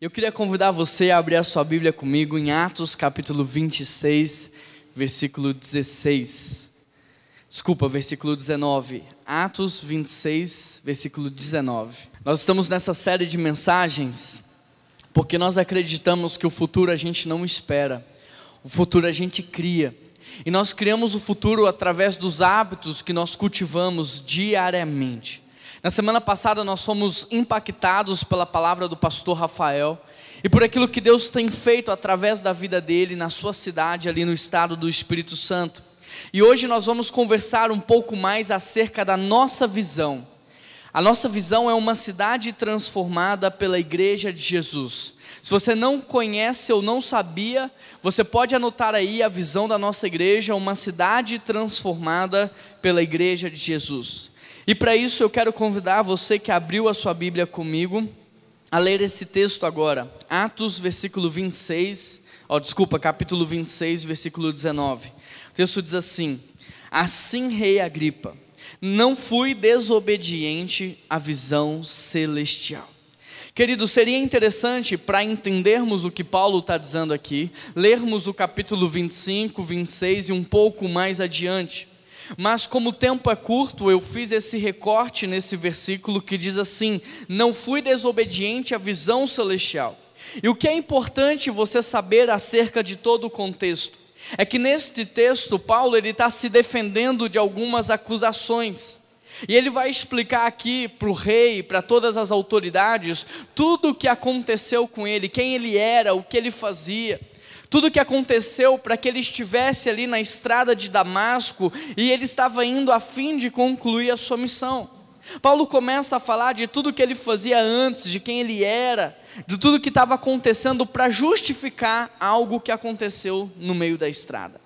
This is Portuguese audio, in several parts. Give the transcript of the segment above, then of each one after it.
Eu queria convidar você a abrir a sua Bíblia comigo em Atos capítulo 26, versículo 16. Desculpa, versículo 19. Atos 26, versículo 19. Nós estamos nessa série de mensagens porque nós acreditamos que o futuro a gente não espera, o futuro a gente cria. E nós criamos o futuro através dos hábitos que nós cultivamos diariamente. Na semana passada nós fomos impactados pela palavra do pastor Rafael e por aquilo que Deus tem feito através da vida dele na sua cidade, ali no estado do Espírito Santo. E hoje nós vamos conversar um pouco mais acerca da nossa visão. A nossa visão é uma cidade transformada pela Igreja de Jesus. Se você não conhece ou não sabia, você pode anotar aí a visão da nossa igreja, uma cidade transformada pela Igreja de Jesus. E para isso eu quero convidar você que abriu a sua Bíblia comigo a ler esse texto agora. Atos, versículo 26, ó, desculpa, capítulo 26, versículo 19. O texto diz assim: Assim, rei Agripa, não fui desobediente à visão celestial. Querido, seria interessante para entendermos o que Paulo está dizendo aqui, lermos o capítulo 25, 26 e um pouco mais adiante. Mas como o tempo é curto, eu fiz esse recorte nesse versículo que diz assim: Não fui desobediente à visão celestial. E o que é importante você saber acerca de todo o contexto é que neste texto Paulo ele está se defendendo de algumas acusações. E ele vai explicar aqui para o rei, para todas as autoridades, tudo o que aconteceu com ele, quem ele era, o que ele fazia. Tudo o que aconteceu para que ele estivesse ali na estrada de Damasco e ele estava indo a fim de concluir a sua missão. Paulo começa a falar de tudo que ele fazia antes, de quem ele era, de tudo que estava acontecendo para justificar algo que aconteceu no meio da estrada.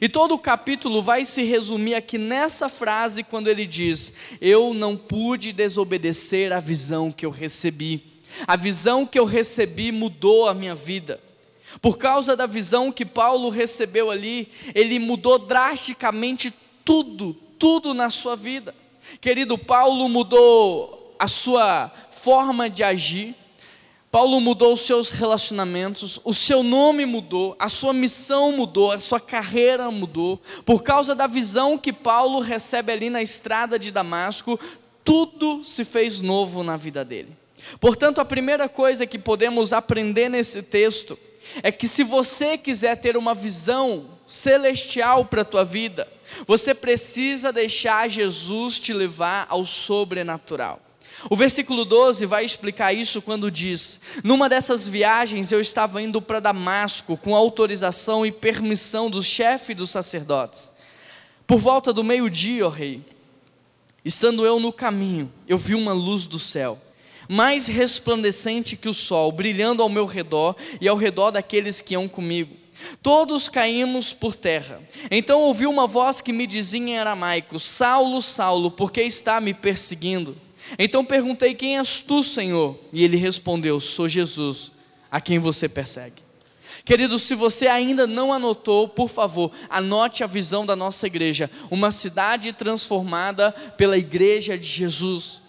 E todo o capítulo vai se resumir aqui nessa frase, quando ele diz: Eu não pude desobedecer à visão que eu recebi. A visão que eu recebi mudou a minha vida. Por causa da visão que Paulo recebeu ali, ele mudou drasticamente tudo, tudo na sua vida. Querido, Paulo mudou a sua forma de agir, Paulo mudou os seus relacionamentos, o seu nome mudou, a sua missão mudou, a sua carreira mudou, por causa da visão que Paulo recebe ali na estrada de Damasco, tudo se fez novo na vida dele. Portanto, a primeira coisa que podemos aprender nesse texto é que se você quiser ter uma visão celestial para a tua vida, você precisa deixar Jesus te levar ao sobrenatural. O versículo 12 vai explicar isso quando diz: Numa dessas viagens eu estava indo para Damasco com autorização e permissão do chefe dos sacerdotes. Por volta do meio-dia, ó rei, estando eu no caminho, eu vi uma luz do céu mais resplandecente que o sol, brilhando ao meu redor e ao redor daqueles que iam comigo. Todos caímos por terra. Então ouvi uma voz que me dizia em aramaico: Saulo, Saulo, por que está me perseguindo? Então perguntei: Quem és tu, Senhor? E ele respondeu: Sou Jesus, a quem você persegue. Queridos, se você ainda não anotou, por favor, anote a visão da nossa igreja, uma cidade transformada pela igreja de Jesus.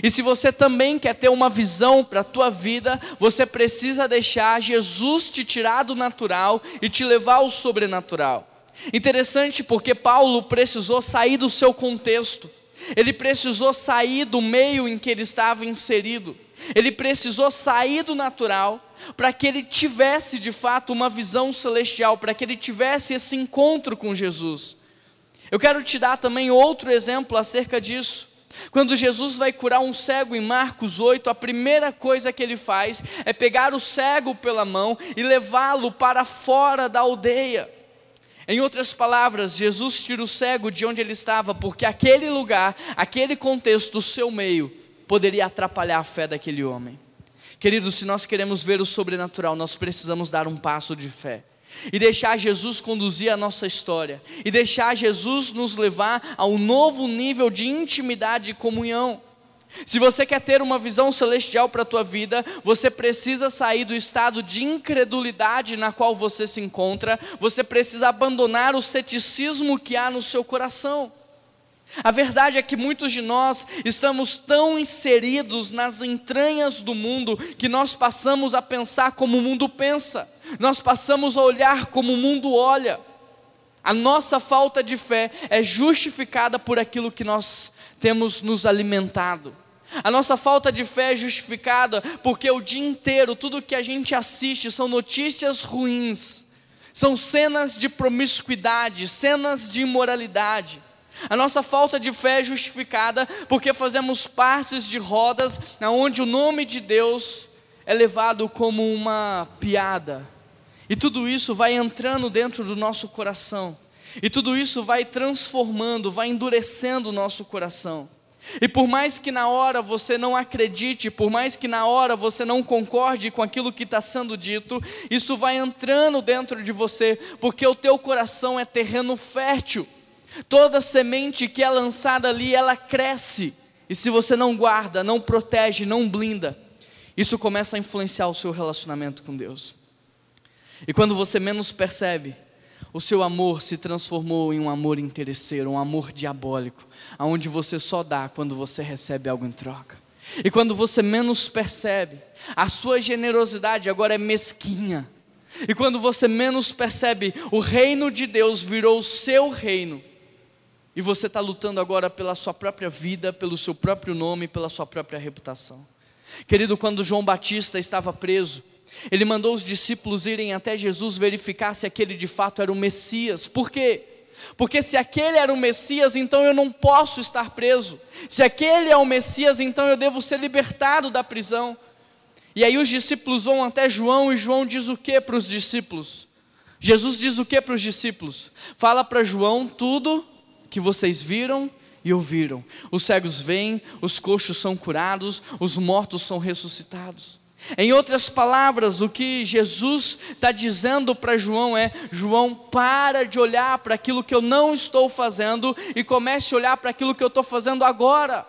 E se você também quer ter uma visão para a tua vida, você precisa deixar Jesus te tirar do natural e te levar ao sobrenatural. Interessante porque Paulo precisou sair do seu contexto. Ele precisou sair do meio em que ele estava inserido. Ele precisou sair do natural para que ele tivesse de fato uma visão celestial, para que ele tivesse esse encontro com Jesus. Eu quero te dar também outro exemplo acerca disso. Quando Jesus vai curar um cego em Marcos 8, a primeira coisa que ele faz é pegar o cego pela mão e levá-lo para fora da aldeia. Em outras palavras, Jesus tira o cego de onde ele estava, porque aquele lugar, aquele contexto, o seu meio, poderia atrapalhar a fé daquele homem. Queridos, se nós queremos ver o sobrenatural, nós precisamos dar um passo de fé e deixar Jesus conduzir a nossa história, e deixar Jesus nos levar a um novo nível de intimidade e comunhão. Se você quer ter uma visão celestial para a tua vida, você precisa sair do estado de incredulidade na qual você se encontra, você precisa abandonar o ceticismo que há no seu coração. A verdade é que muitos de nós estamos tão inseridos nas entranhas do mundo que nós passamos a pensar como o mundo pensa, nós passamos a olhar como o mundo olha. A nossa falta de fé é justificada por aquilo que nós temos nos alimentado. A nossa falta de fé é justificada porque o dia inteiro tudo que a gente assiste são notícias ruins, são cenas de promiscuidade, cenas de imoralidade. A nossa falta de fé é justificada porque fazemos partes de rodas onde o nome de Deus é levado como uma piada. E tudo isso vai entrando dentro do nosso coração. E tudo isso vai transformando, vai endurecendo o nosso coração. E por mais que na hora você não acredite, por mais que na hora você não concorde com aquilo que está sendo dito, isso vai entrando dentro de você, porque o teu coração é terreno fértil. Toda semente que é lançada ali, ela cresce. E se você não guarda, não protege, não blinda, isso começa a influenciar o seu relacionamento com Deus. E quando você menos percebe, o seu amor se transformou em um amor interesseiro, um amor diabólico, aonde você só dá quando você recebe algo em troca. E quando você menos percebe, a sua generosidade agora é mesquinha. E quando você menos percebe, o reino de Deus virou o seu reino. E você está lutando agora pela sua própria vida, pelo seu próprio nome, pela sua própria reputação. Querido, quando João Batista estava preso, ele mandou os discípulos irem até Jesus verificar se aquele de fato era o Messias. Por quê? Porque se aquele era o Messias, então eu não posso estar preso. Se aquele é o Messias, então eu devo ser libertado da prisão. E aí os discípulos vão até João e João diz o que para os discípulos? Jesus diz o que para os discípulos? Fala para João tudo que vocês viram e ouviram. Os cegos vêm, os coxos são curados, os mortos são ressuscitados. Em outras palavras, o que Jesus está dizendo para João é: João, para de olhar para aquilo que eu não estou fazendo e comece a olhar para aquilo que eu estou fazendo agora.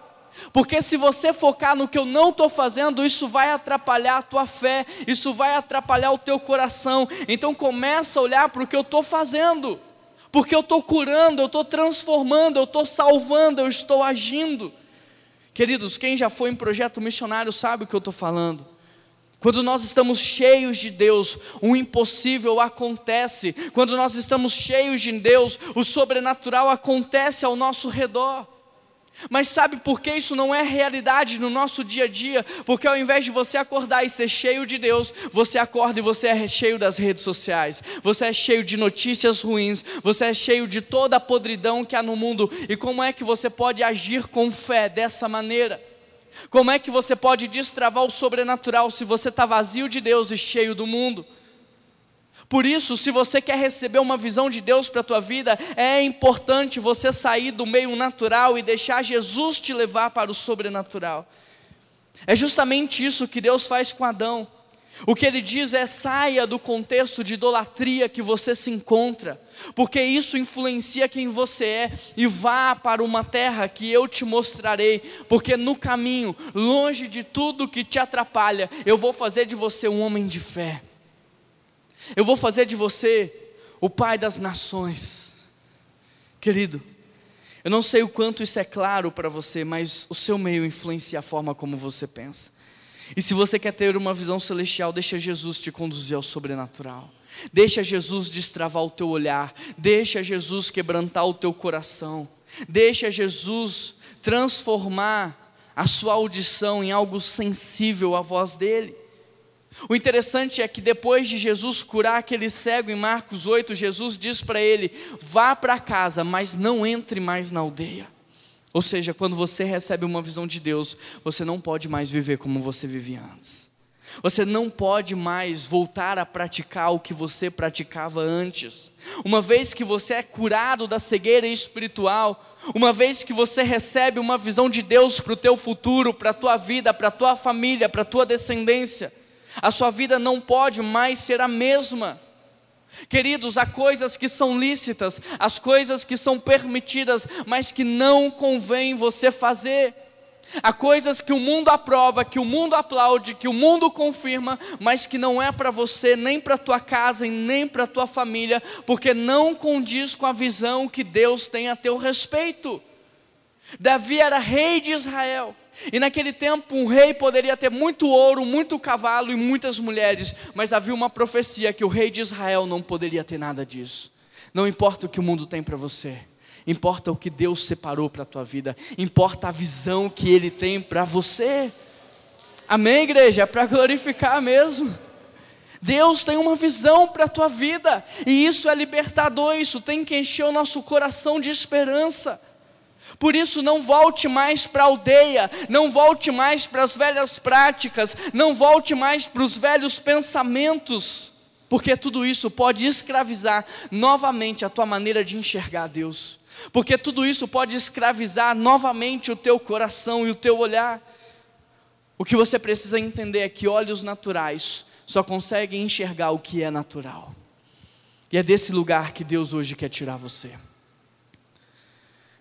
Porque se você focar no que eu não estou fazendo, isso vai atrapalhar a tua fé, isso vai atrapalhar o teu coração. Então começa a olhar para o que eu estou fazendo, porque eu estou curando, eu estou transformando, eu estou salvando, eu estou agindo. Queridos, quem já foi em projeto missionário sabe o que eu estou falando. Quando nós estamos cheios de Deus, o impossível acontece. Quando nós estamos cheios de Deus, o sobrenatural acontece ao nosso redor. Mas sabe por que isso não é realidade no nosso dia a dia? Porque ao invés de você acordar e ser cheio de Deus, você acorda e você é cheio das redes sociais, você é cheio de notícias ruins, você é cheio de toda a podridão que há no mundo. E como é que você pode agir com fé dessa maneira? Como é que você pode destravar o sobrenatural se você está vazio de Deus e cheio do mundo? Por isso, se você quer receber uma visão de Deus para a tua vida, é importante você sair do meio natural e deixar Jesus te levar para o sobrenatural. É justamente isso que Deus faz com Adão. O que ele diz é: saia do contexto de idolatria que você se encontra, porque isso influencia quem você é, e vá para uma terra que eu te mostrarei, porque no caminho, longe de tudo que te atrapalha, eu vou fazer de você um homem de fé, eu vou fazer de você o pai das nações. Querido, eu não sei o quanto isso é claro para você, mas o seu meio influencia a forma como você pensa. E se você quer ter uma visão celestial, deixa Jesus te conduzir ao sobrenatural. Deixa Jesus destravar o teu olhar, deixa Jesus quebrantar o teu coração, deixa Jesus transformar a sua audição em algo sensível à voz dele. O interessante é que depois de Jesus curar aquele cego em Marcos 8, Jesus diz para ele: vá para casa, mas não entre mais na aldeia. Ou seja, quando você recebe uma visão de Deus, você não pode mais viver como você vivia antes. Você não pode mais voltar a praticar o que você praticava antes. Uma vez que você é curado da cegueira espiritual, uma vez que você recebe uma visão de Deus para o teu futuro, para a tua vida, para a tua família, para a tua descendência, a sua vida não pode mais ser a mesma. Queridos, há coisas que são lícitas, as coisas que são permitidas, mas que não convém você fazer. Há coisas que o mundo aprova, que o mundo aplaude, que o mundo confirma, mas que não é para você, nem para tua casa e nem para tua família, porque não condiz com a visão que Deus tem a teu respeito. Davi era rei de Israel. E naquele tempo um rei poderia ter muito ouro, muito cavalo e muitas mulheres, mas havia uma profecia que o rei de Israel não poderia ter nada disso. Não importa o que o mundo tem para você, importa o que Deus separou para a tua vida, importa a visão que Ele tem para você. Amém, igreja? É para glorificar mesmo. Deus tem uma visão para a tua vida, e isso é libertador, isso tem que encher o nosso coração de esperança. Por isso, não volte mais para a aldeia, não volte mais para as velhas práticas, não volte mais para os velhos pensamentos, porque tudo isso pode escravizar novamente a tua maneira de enxergar Deus, porque tudo isso pode escravizar novamente o teu coração e o teu olhar. O que você precisa entender é que olhos naturais só conseguem enxergar o que é natural, e é desse lugar que Deus hoje quer tirar você.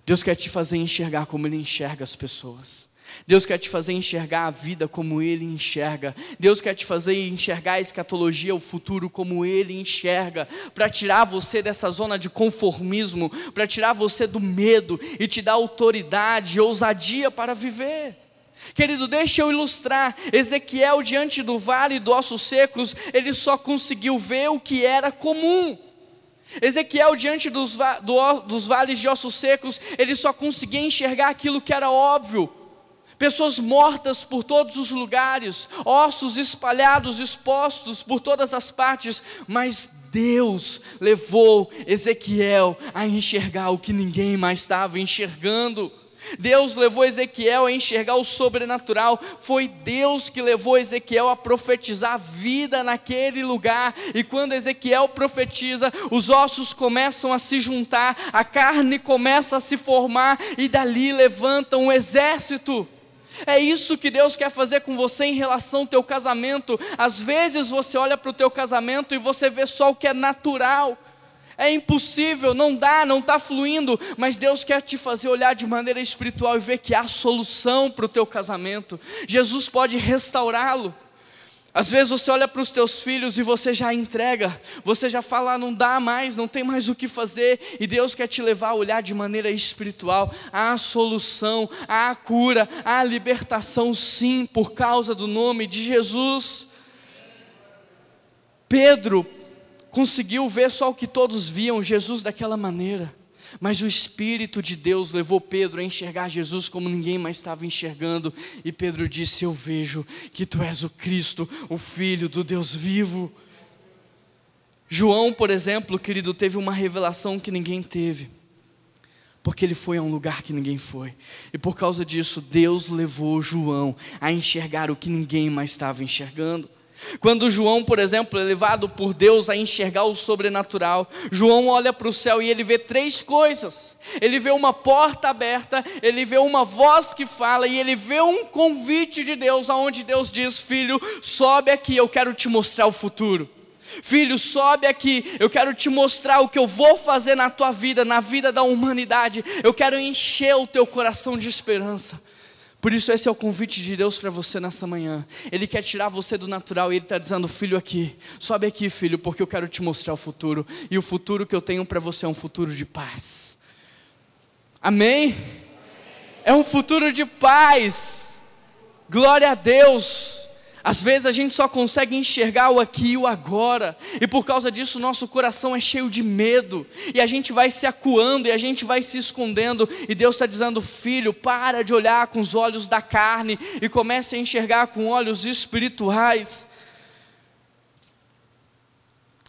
Deus quer te fazer enxergar como Ele enxerga as pessoas. Deus quer te fazer enxergar a vida como Ele enxerga. Deus quer te fazer enxergar a escatologia, o futuro como Ele enxerga, para tirar você dessa zona de conformismo, para tirar você do medo e te dar autoridade ousadia para viver. Querido, deixa eu ilustrar. Ezequiel, diante do vale do ossos secos, ele só conseguiu ver o que era comum. Ezequiel, diante dos, do, dos vales de ossos secos, ele só conseguia enxergar aquilo que era óbvio. Pessoas mortas por todos os lugares, ossos espalhados, expostos por todas as partes, mas Deus levou Ezequiel a enxergar o que ninguém mais estava enxergando. Deus levou Ezequiel a enxergar o sobrenatural, foi Deus que levou Ezequiel a profetizar vida naquele lugar, e quando Ezequiel profetiza, os ossos começam a se juntar, a carne começa a se formar, e dali levanta um exército. É isso que Deus quer fazer com você em relação ao teu casamento. Às vezes você olha para o teu casamento e você vê só o que é natural é impossível, não dá, não está fluindo, mas Deus quer te fazer olhar de maneira espiritual e ver que há solução para o teu casamento. Jesus pode restaurá-lo. Às vezes você olha para os teus filhos e você já entrega, você já fala, ah, não dá mais, não tem mais o que fazer, e Deus quer te levar a olhar de maneira espiritual. Há solução, há cura, há libertação, sim, por causa do nome de Jesus. Pedro conseguiu ver só o que todos viam, Jesus daquela maneira. Mas o Espírito de Deus levou Pedro a enxergar Jesus como ninguém mais estava enxergando. E Pedro disse: Eu vejo que tu és o Cristo, o Filho do Deus vivo. João, por exemplo, querido, teve uma revelação que ninguém teve. Porque ele foi a um lugar que ninguém foi. E por causa disso, Deus levou João a enxergar o que ninguém mais estava enxergando. Quando João, por exemplo, é levado por Deus a enxergar o sobrenatural, João olha para o céu e ele vê três coisas: ele vê uma porta aberta, ele vê uma voz que fala e ele vê um convite de Deus, aonde Deus diz: Filho, sobe aqui, eu quero te mostrar o futuro. Filho, sobe aqui, eu quero te mostrar o que eu vou fazer na tua vida, na vida da humanidade. Eu quero encher o teu coração de esperança. Por isso, esse é o convite de Deus para você nessa manhã. Ele quer tirar você do natural e Ele está dizendo: Filho, aqui, sobe aqui, filho, porque eu quero te mostrar o futuro. E o futuro que eu tenho para você é um futuro de paz. Amém? É um futuro de paz. Glória a Deus. Às vezes a gente só consegue enxergar o aqui e o agora, e por causa disso nosso coração é cheio de medo, e a gente vai se acuando, e a gente vai se escondendo, e Deus está dizendo: filho, para de olhar com os olhos da carne e comece a enxergar com olhos espirituais.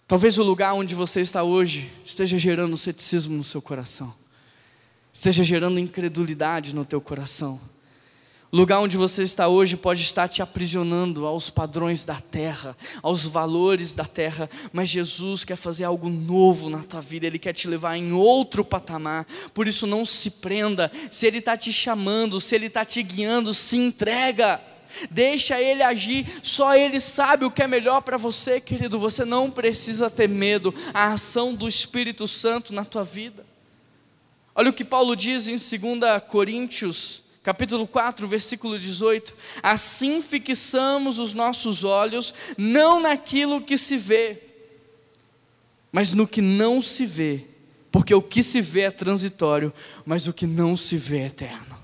Talvez o lugar onde você está hoje esteja gerando ceticismo no seu coração, esteja gerando incredulidade no teu coração. O lugar onde você está hoje pode estar te aprisionando aos padrões da terra, aos valores da terra, mas Jesus quer fazer algo novo na tua vida, Ele quer te levar em outro patamar. Por isso, não se prenda. Se Ele está te chamando, se Ele está te guiando, se entrega. Deixa Ele agir, só Ele sabe o que é melhor para você, querido. Você não precisa ter medo. A ação do Espírito Santo na tua vida. Olha o que Paulo diz em 2 Coríntios capítulo 4, versículo 18: Assim fixamos os nossos olhos, não naquilo que se vê, mas no que não se vê, Porque o que se vê é transitório, mas o que não se vê é eterno.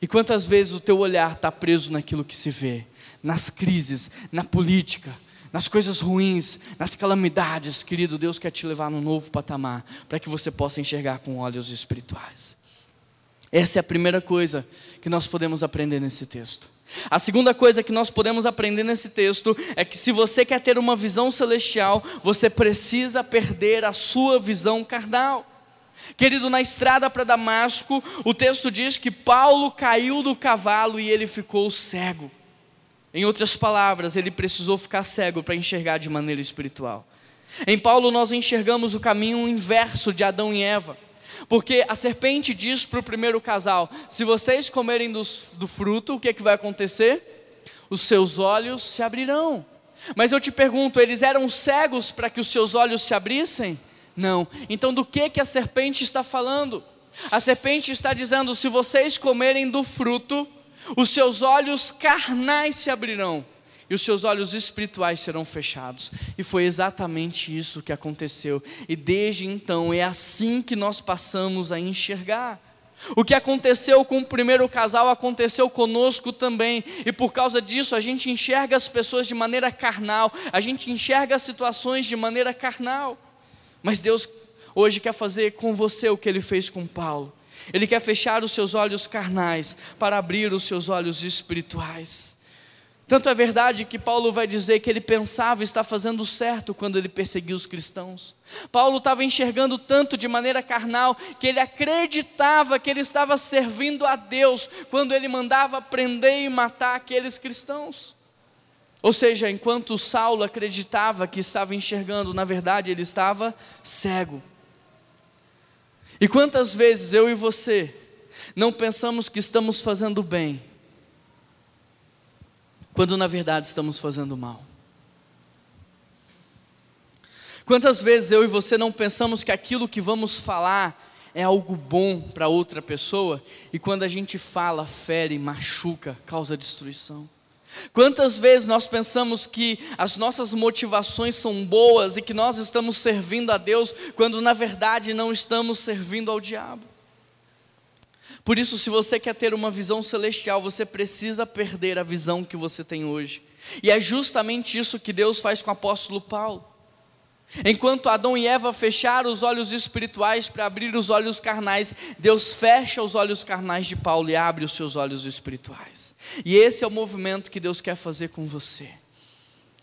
E quantas vezes o teu olhar está preso naquilo que se vê, nas crises, na política, nas coisas ruins, nas calamidades, querido, Deus quer te levar num novo patamar, para que você possa enxergar com olhos espirituais. Essa é a primeira coisa que nós podemos aprender nesse texto. A segunda coisa que nós podemos aprender nesse texto é que se você quer ter uma visão celestial, você precisa perder a sua visão carnal. Querido, na estrada para Damasco, o texto diz que Paulo caiu do cavalo e ele ficou cego. Em outras palavras, ele precisou ficar cego para enxergar de maneira espiritual. Em Paulo, nós enxergamos o caminho inverso de Adão e Eva. Porque a serpente diz para o primeiro casal: se vocês comerem do, do fruto, o que, é que vai acontecer? Os seus olhos se abrirão. Mas eu te pergunto, eles eram cegos para que os seus olhos se abrissem? Não. Então do que que a serpente está falando? A serpente está dizendo: se vocês comerem do fruto, os seus olhos carnais se abrirão e os seus olhos espirituais serão fechados. E foi exatamente isso que aconteceu. E desde então é assim que nós passamos a enxergar. O que aconteceu com o primeiro casal aconteceu conosco também, e por causa disso a gente enxerga as pessoas de maneira carnal, a gente enxerga as situações de maneira carnal. Mas Deus hoje quer fazer com você o que ele fez com Paulo. Ele quer fechar os seus olhos carnais para abrir os seus olhos espirituais. Tanto é verdade que Paulo vai dizer que ele pensava estar fazendo certo quando ele perseguiu os cristãos. Paulo estava enxergando tanto de maneira carnal que ele acreditava que ele estava servindo a Deus quando ele mandava prender e matar aqueles cristãos. Ou seja, enquanto Saulo acreditava que estava enxergando, na verdade ele estava cego. E quantas vezes eu e você não pensamos que estamos fazendo bem, quando na verdade estamos fazendo mal. Quantas vezes eu e você não pensamos que aquilo que vamos falar é algo bom para outra pessoa e quando a gente fala, fere, machuca, causa destruição? Quantas vezes nós pensamos que as nossas motivações são boas e que nós estamos servindo a Deus quando na verdade não estamos servindo ao diabo? Por isso, se você quer ter uma visão celestial, você precisa perder a visão que você tem hoje. E é justamente isso que Deus faz com o apóstolo Paulo. Enquanto Adão e Eva fecharam os olhos espirituais para abrir os olhos carnais, Deus fecha os olhos carnais de Paulo e abre os seus olhos espirituais. E esse é o movimento que Deus quer fazer com você.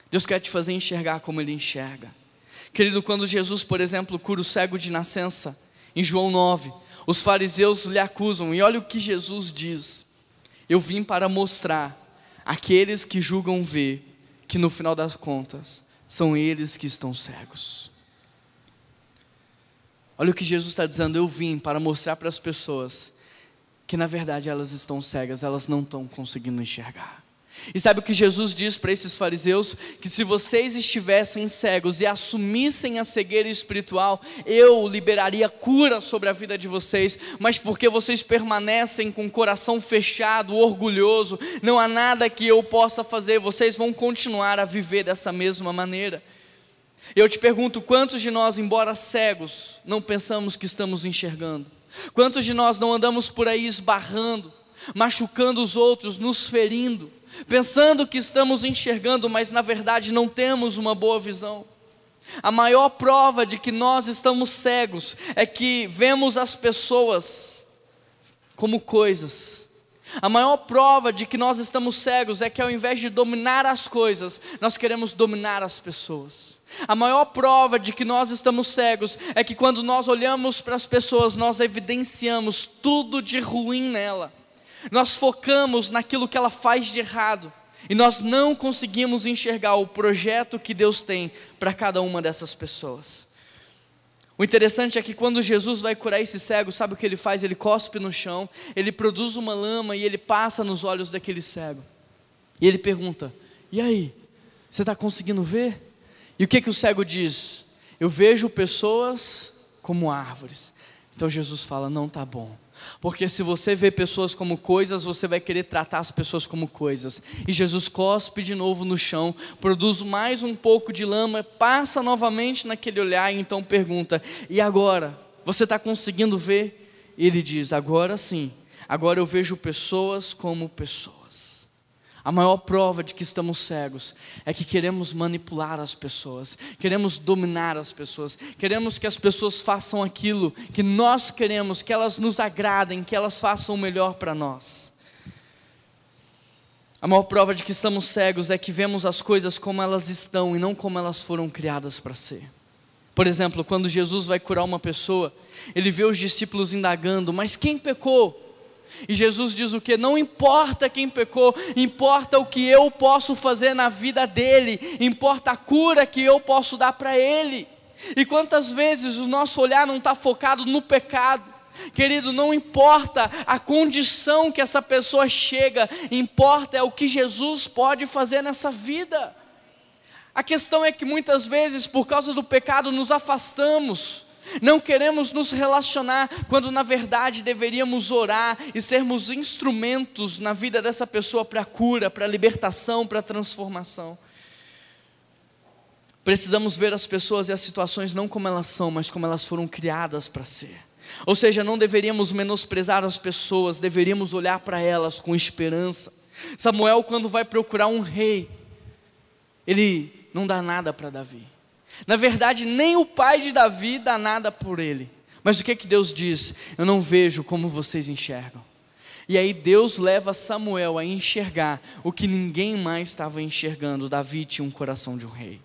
Deus quer te fazer enxergar como Ele enxerga. Querido, quando Jesus, por exemplo, cura o cego de nascença, em João 9, os fariseus lhe acusam, e olha o que Jesus diz: Eu vim para mostrar àqueles que julgam ver que no final das contas são eles que estão cegos. Olha o que Jesus está dizendo: Eu vim para mostrar para as pessoas que na verdade elas estão cegas, elas não estão conseguindo enxergar. E sabe o que Jesus diz para esses fariseus? Que se vocês estivessem cegos e assumissem a cegueira espiritual, eu liberaria cura sobre a vida de vocês, mas porque vocês permanecem com o coração fechado, orgulhoso, não há nada que eu possa fazer, vocês vão continuar a viver dessa mesma maneira. Eu te pergunto: quantos de nós, embora cegos, não pensamos que estamos enxergando? Quantos de nós não andamos por aí esbarrando, machucando os outros, nos ferindo? Pensando que estamos enxergando, mas na verdade não temos uma boa visão. A maior prova de que nós estamos cegos é que vemos as pessoas como coisas. A maior prova de que nós estamos cegos é que ao invés de dominar as coisas, nós queremos dominar as pessoas. A maior prova de que nós estamos cegos é que quando nós olhamos para as pessoas, nós evidenciamos tudo de ruim nela. Nós focamos naquilo que ela faz de errado e nós não conseguimos enxergar o projeto que Deus tem para cada uma dessas pessoas. O interessante é que quando Jesus vai curar esse cego, sabe o que ele faz? Ele cospe no chão, ele produz uma lama e ele passa nos olhos daquele cego. E ele pergunta: E aí, você está conseguindo ver? E o que, que o cego diz? Eu vejo pessoas como árvores. Então Jesus fala: Não está bom porque se você vê pessoas como coisas, você vai querer tratar as pessoas como coisas. E Jesus cospe de novo no chão, produz mais um pouco de lama, passa novamente naquele olhar e então pergunta: E agora? Você está conseguindo ver? Ele diz: Agora sim, agora eu vejo pessoas como pessoas. A maior prova de que estamos cegos é que queremos manipular as pessoas, queremos dominar as pessoas, queremos que as pessoas façam aquilo que nós queremos, que elas nos agradem, que elas façam o melhor para nós. A maior prova de que estamos cegos é que vemos as coisas como elas estão e não como elas foram criadas para ser. Por exemplo, quando Jesus vai curar uma pessoa, ele vê os discípulos indagando: Mas quem pecou? E Jesus diz o que? Não importa quem pecou, importa o que eu posso fazer na vida dele, importa a cura que eu posso dar para ele. E quantas vezes o nosso olhar não está focado no pecado, Querido, não importa a condição que essa pessoa chega, importa é o que Jesus pode fazer nessa vida. A questão é que muitas vezes, por causa do pecado, nos afastamos, não queremos nos relacionar, quando na verdade deveríamos orar e sermos instrumentos na vida dessa pessoa para cura, para libertação, para transformação. Precisamos ver as pessoas e as situações não como elas são, mas como elas foram criadas para ser. Ou seja, não deveríamos menosprezar as pessoas, deveríamos olhar para elas com esperança. Samuel, quando vai procurar um rei, ele não dá nada para Davi. Na verdade, nem o pai de Davi dá nada por ele. Mas o que que Deus diz? Eu não vejo como vocês enxergam. E aí Deus leva Samuel a enxergar o que ninguém mais estava enxergando. Davi tinha um coração de um rei.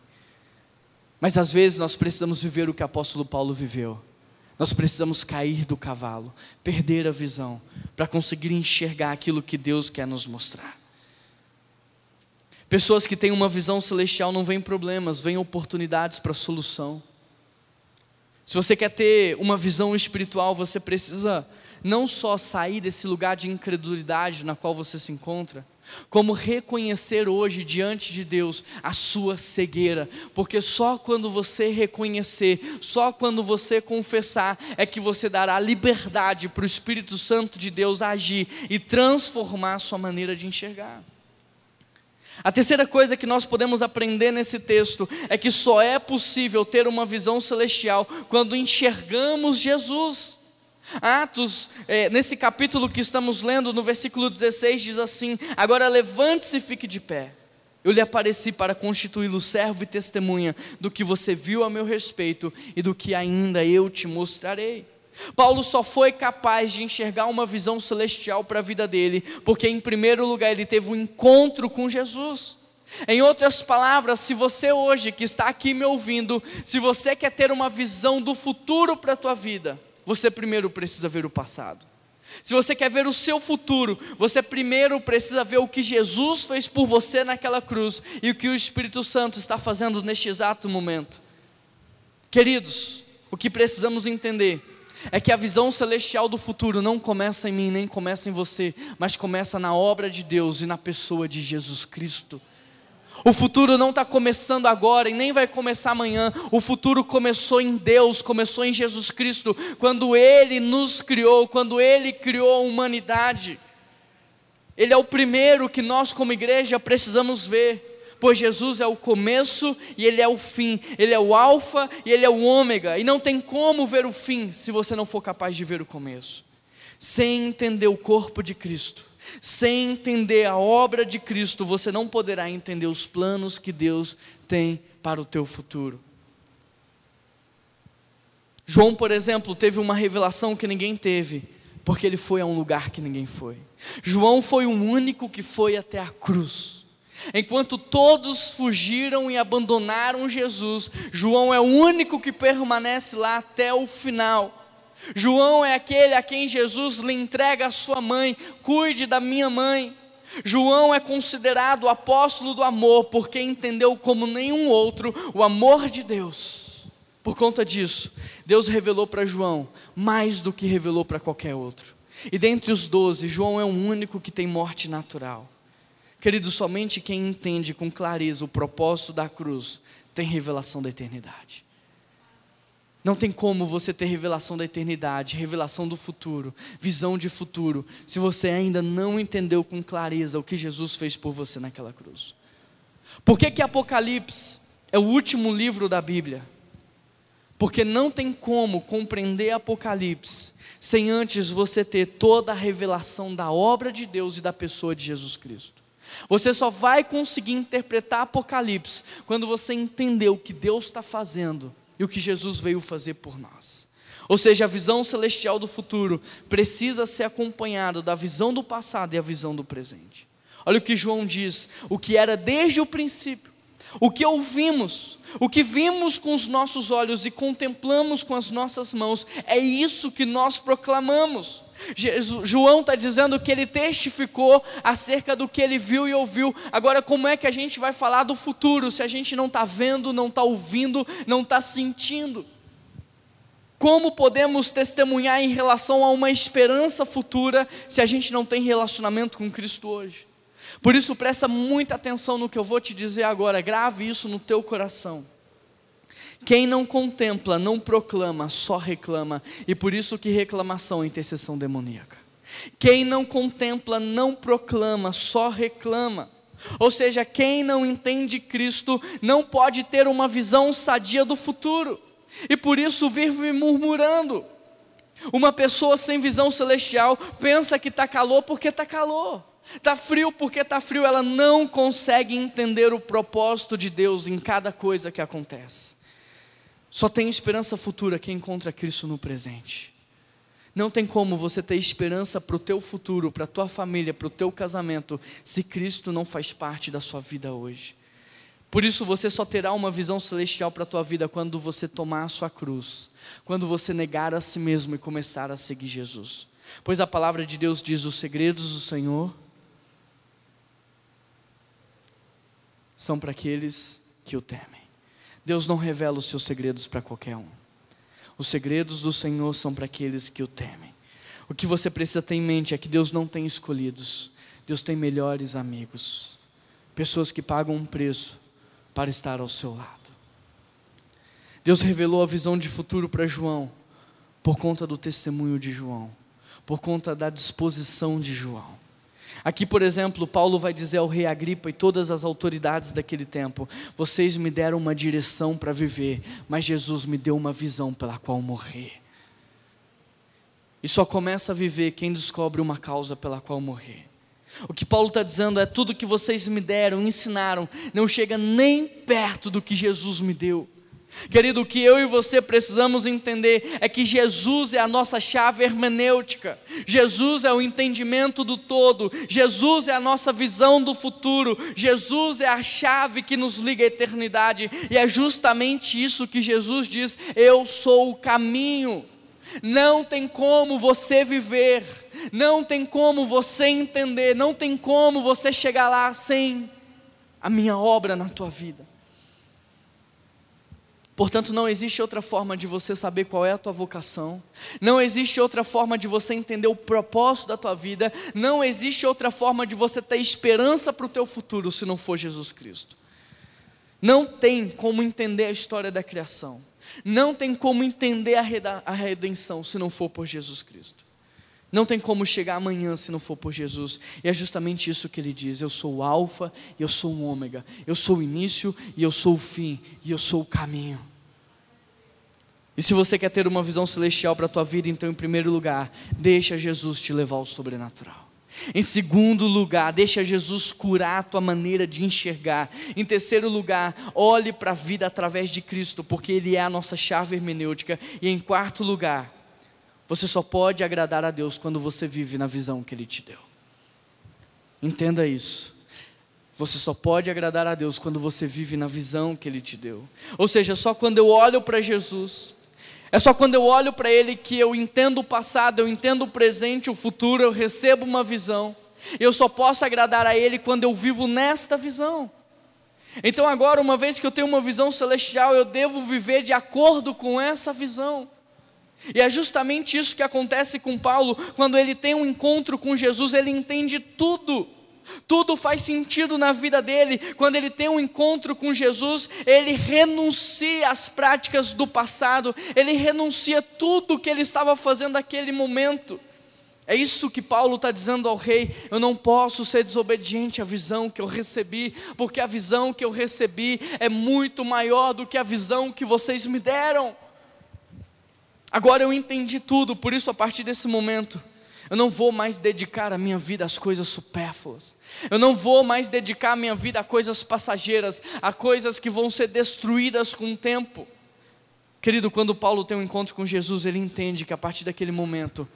Mas às vezes nós precisamos viver o que o apóstolo Paulo viveu. Nós precisamos cair do cavalo, perder a visão, para conseguir enxergar aquilo que Deus quer nos mostrar. Pessoas que têm uma visão celestial não veem problemas, veem oportunidades para solução. Se você quer ter uma visão espiritual, você precisa não só sair desse lugar de incredulidade na qual você se encontra, como reconhecer hoje diante de Deus a sua cegueira, porque só quando você reconhecer, só quando você confessar, é que você dará liberdade para o Espírito Santo de Deus agir e transformar a sua maneira de enxergar. A terceira coisa que nós podemos aprender nesse texto é que só é possível ter uma visão celestial quando enxergamos Jesus. Atos, é, nesse capítulo que estamos lendo, no versículo 16, diz assim: Agora levante-se e fique de pé. Eu lhe apareci para constituí-lo servo e testemunha do que você viu a meu respeito e do que ainda eu te mostrarei. Paulo só foi capaz de enxergar uma visão celestial para a vida dele, porque, em primeiro lugar, ele teve um encontro com Jesus. Em outras palavras, se você hoje que está aqui me ouvindo, se você quer ter uma visão do futuro para a tua vida, você primeiro precisa ver o passado. Se você quer ver o seu futuro, você primeiro precisa ver o que Jesus fez por você naquela cruz e o que o Espírito Santo está fazendo neste exato momento. Queridos, o que precisamos entender é que a visão celestial do futuro não começa em mim, nem começa em você, mas começa na obra de Deus e na pessoa de Jesus Cristo. O futuro não está começando agora e nem vai começar amanhã. O futuro começou em Deus, começou em Jesus Cristo, quando Ele nos criou, quando Ele criou a humanidade. Ele é o primeiro que nós, como igreja, precisamos ver pois Jesus é o começo e Ele é o fim, Ele é o Alfa e Ele é o Ômega, e não tem como ver o fim se você não for capaz de ver o começo. Sem entender o corpo de Cristo, sem entender a obra de Cristo, você não poderá entender os planos que Deus tem para o teu futuro. João, por exemplo, teve uma revelação que ninguém teve, porque ele foi a um lugar que ninguém foi. João foi o único que foi até a cruz. Enquanto todos fugiram e abandonaram Jesus, João é o único que permanece lá até o final. João é aquele a quem Jesus lhe entrega a sua mãe, cuide da minha mãe. João é considerado o apóstolo do amor, porque entendeu como nenhum outro o amor de Deus. Por conta disso, Deus revelou para João mais do que revelou para qualquer outro. E dentre os doze, João é o único que tem morte natural. Querido, somente quem entende com clareza o propósito da cruz tem revelação da eternidade. Não tem como você ter revelação da eternidade, revelação do futuro, visão de futuro, se você ainda não entendeu com clareza o que Jesus fez por você naquela cruz. Por que, que Apocalipse é o último livro da Bíblia? Porque não tem como compreender Apocalipse sem antes você ter toda a revelação da obra de Deus e da pessoa de Jesus Cristo. Você só vai conseguir interpretar Apocalipse quando você entender o que Deus está fazendo e o que Jesus veio fazer por nós. Ou seja, a visão celestial do futuro precisa ser acompanhada da visão do passado e a visão do presente. Olha o que João diz: o que era desde o princípio, o que ouvimos, o que vimos com os nossos olhos e contemplamos com as nossas mãos, é isso que nós proclamamos. Jesus, João está dizendo que ele testificou acerca do que ele viu e ouviu. Agora, como é que a gente vai falar do futuro se a gente não está vendo, não está ouvindo, não está sentindo? Como podemos testemunhar em relação a uma esperança futura se a gente não tem relacionamento com Cristo hoje? Por isso, presta muita atenção no que eu vou te dizer agora, grave isso no teu coração. Quem não contempla, não proclama, só reclama, e por isso que reclamação é intercessão demoníaca. Quem não contempla, não proclama, só reclama. Ou seja, quem não entende Cristo não pode ter uma visão sadia do futuro, e por isso vive murmurando. Uma pessoa sem visão celestial pensa que está calor porque está calor. Está frio porque está frio, ela não consegue entender o propósito de Deus em cada coisa que acontece. Só tem esperança futura quem encontra Cristo no presente. Não tem como você ter esperança para o teu futuro, para a tua família, para o teu casamento, se Cristo não faz parte da sua vida hoje. Por isso você só terá uma visão celestial para a tua vida quando você tomar a sua cruz, quando você negar a si mesmo e começar a seguir Jesus. Pois a palavra de Deus diz: os segredos do Senhor são para aqueles que o temem. Deus não revela os seus segredos para qualquer um. Os segredos do Senhor são para aqueles que o temem. O que você precisa ter em mente é que Deus não tem escolhidos, Deus tem melhores amigos, pessoas que pagam um preço para estar ao seu lado. Deus revelou a visão de futuro para João por conta do testemunho de João, por conta da disposição de João. Aqui, por exemplo, Paulo vai dizer ao rei Agripa e todas as autoridades daquele tempo: Vocês me deram uma direção para viver, mas Jesus me deu uma visão pela qual morrer. E só começa a viver quem descobre uma causa pela qual morrer. O que Paulo está dizendo é: tudo que vocês me deram, ensinaram, não chega nem perto do que Jesus me deu. Querido, o que eu e você precisamos entender é que Jesus é a nossa chave hermenêutica, Jesus é o entendimento do todo, Jesus é a nossa visão do futuro, Jesus é a chave que nos liga à eternidade, e é justamente isso que Jesus diz: Eu sou o caminho. Não tem como você viver, não tem como você entender, não tem como você chegar lá sem a minha obra na tua vida. Portanto, não existe outra forma de você saber qual é a tua vocação, não existe outra forma de você entender o propósito da tua vida, não existe outra forma de você ter esperança para o teu futuro se não for Jesus Cristo. Não tem como entender a história da criação, não tem como entender a redenção se não for por Jesus Cristo. Não tem como chegar amanhã se não for por Jesus. E é justamente isso que ele diz: Eu sou o Alfa e eu sou o Ômega. Eu sou o início e eu sou o fim. E eu sou o caminho. E se você quer ter uma visão celestial para a tua vida, então, em primeiro lugar, deixa Jesus te levar ao sobrenatural. Em segundo lugar, deixa Jesus curar a tua maneira de enxergar. Em terceiro lugar, olhe para a vida através de Cristo, porque Ele é a nossa chave hermenêutica. E em quarto lugar, você só pode agradar a Deus quando você vive na visão que Ele te deu. Entenda isso. Você só pode agradar a Deus quando você vive na visão que Ele te deu. Ou seja, só quando eu olho para Jesus, é só quando eu olho para Ele que eu entendo o passado, eu entendo o presente, o futuro, eu recebo uma visão. Eu só posso agradar a Ele quando eu vivo nesta visão. Então, agora, uma vez que eu tenho uma visão celestial, eu devo viver de acordo com essa visão. E é justamente isso que acontece com Paulo, quando ele tem um encontro com Jesus, ele entende tudo. Tudo faz sentido na vida dele. Quando ele tem um encontro com Jesus, ele renuncia às práticas do passado, ele renuncia tudo que ele estava fazendo naquele momento. É isso que Paulo está dizendo ao rei: eu não posso ser desobediente à visão que eu recebi, porque a visão que eu recebi é muito maior do que a visão que vocês me deram. Agora eu entendi tudo, por isso a partir desse momento eu não vou mais dedicar a minha vida às coisas supérfluas. Eu não vou mais dedicar a minha vida a coisas passageiras, a coisas que vão ser destruídas com o tempo. Querido, quando Paulo tem um encontro com Jesus, ele entende que a partir daquele momento,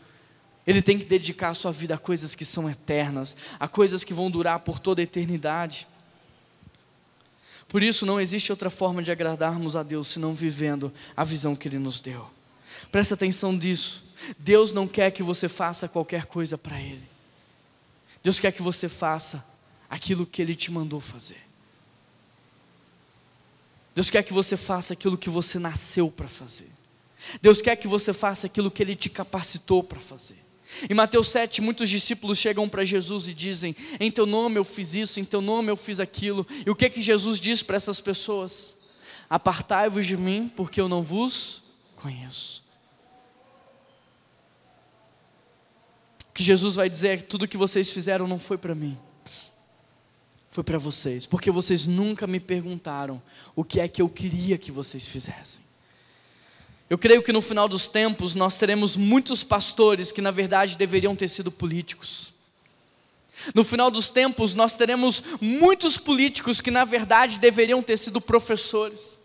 ele tem que dedicar a sua vida a coisas que são eternas, a coisas que vão durar por toda a eternidade. Por isso, não existe outra forma de agradarmos a Deus senão vivendo a visão que Ele nos deu. Presta atenção nisso. Deus não quer que você faça qualquer coisa para Ele. Deus quer que você faça aquilo que Ele te mandou fazer. Deus quer que você faça aquilo que você nasceu para fazer. Deus quer que você faça aquilo que Ele te capacitou para fazer. Em Mateus 7, muitos discípulos chegam para Jesus e dizem: Em teu nome eu fiz isso, em teu nome eu fiz aquilo. E o que que Jesus diz para essas pessoas? Apartai-vos de mim, porque eu não vos conheço. Que Jesus vai dizer: tudo que vocês fizeram não foi para mim, foi para vocês, porque vocês nunca me perguntaram o que é que eu queria que vocês fizessem. Eu creio que no final dos tempos nós teremos muitos pastores que na verdade deveriam ter sido políticos. No final dos tempos nós teremos muitos políticos que na verdade deveriam ter sido professores.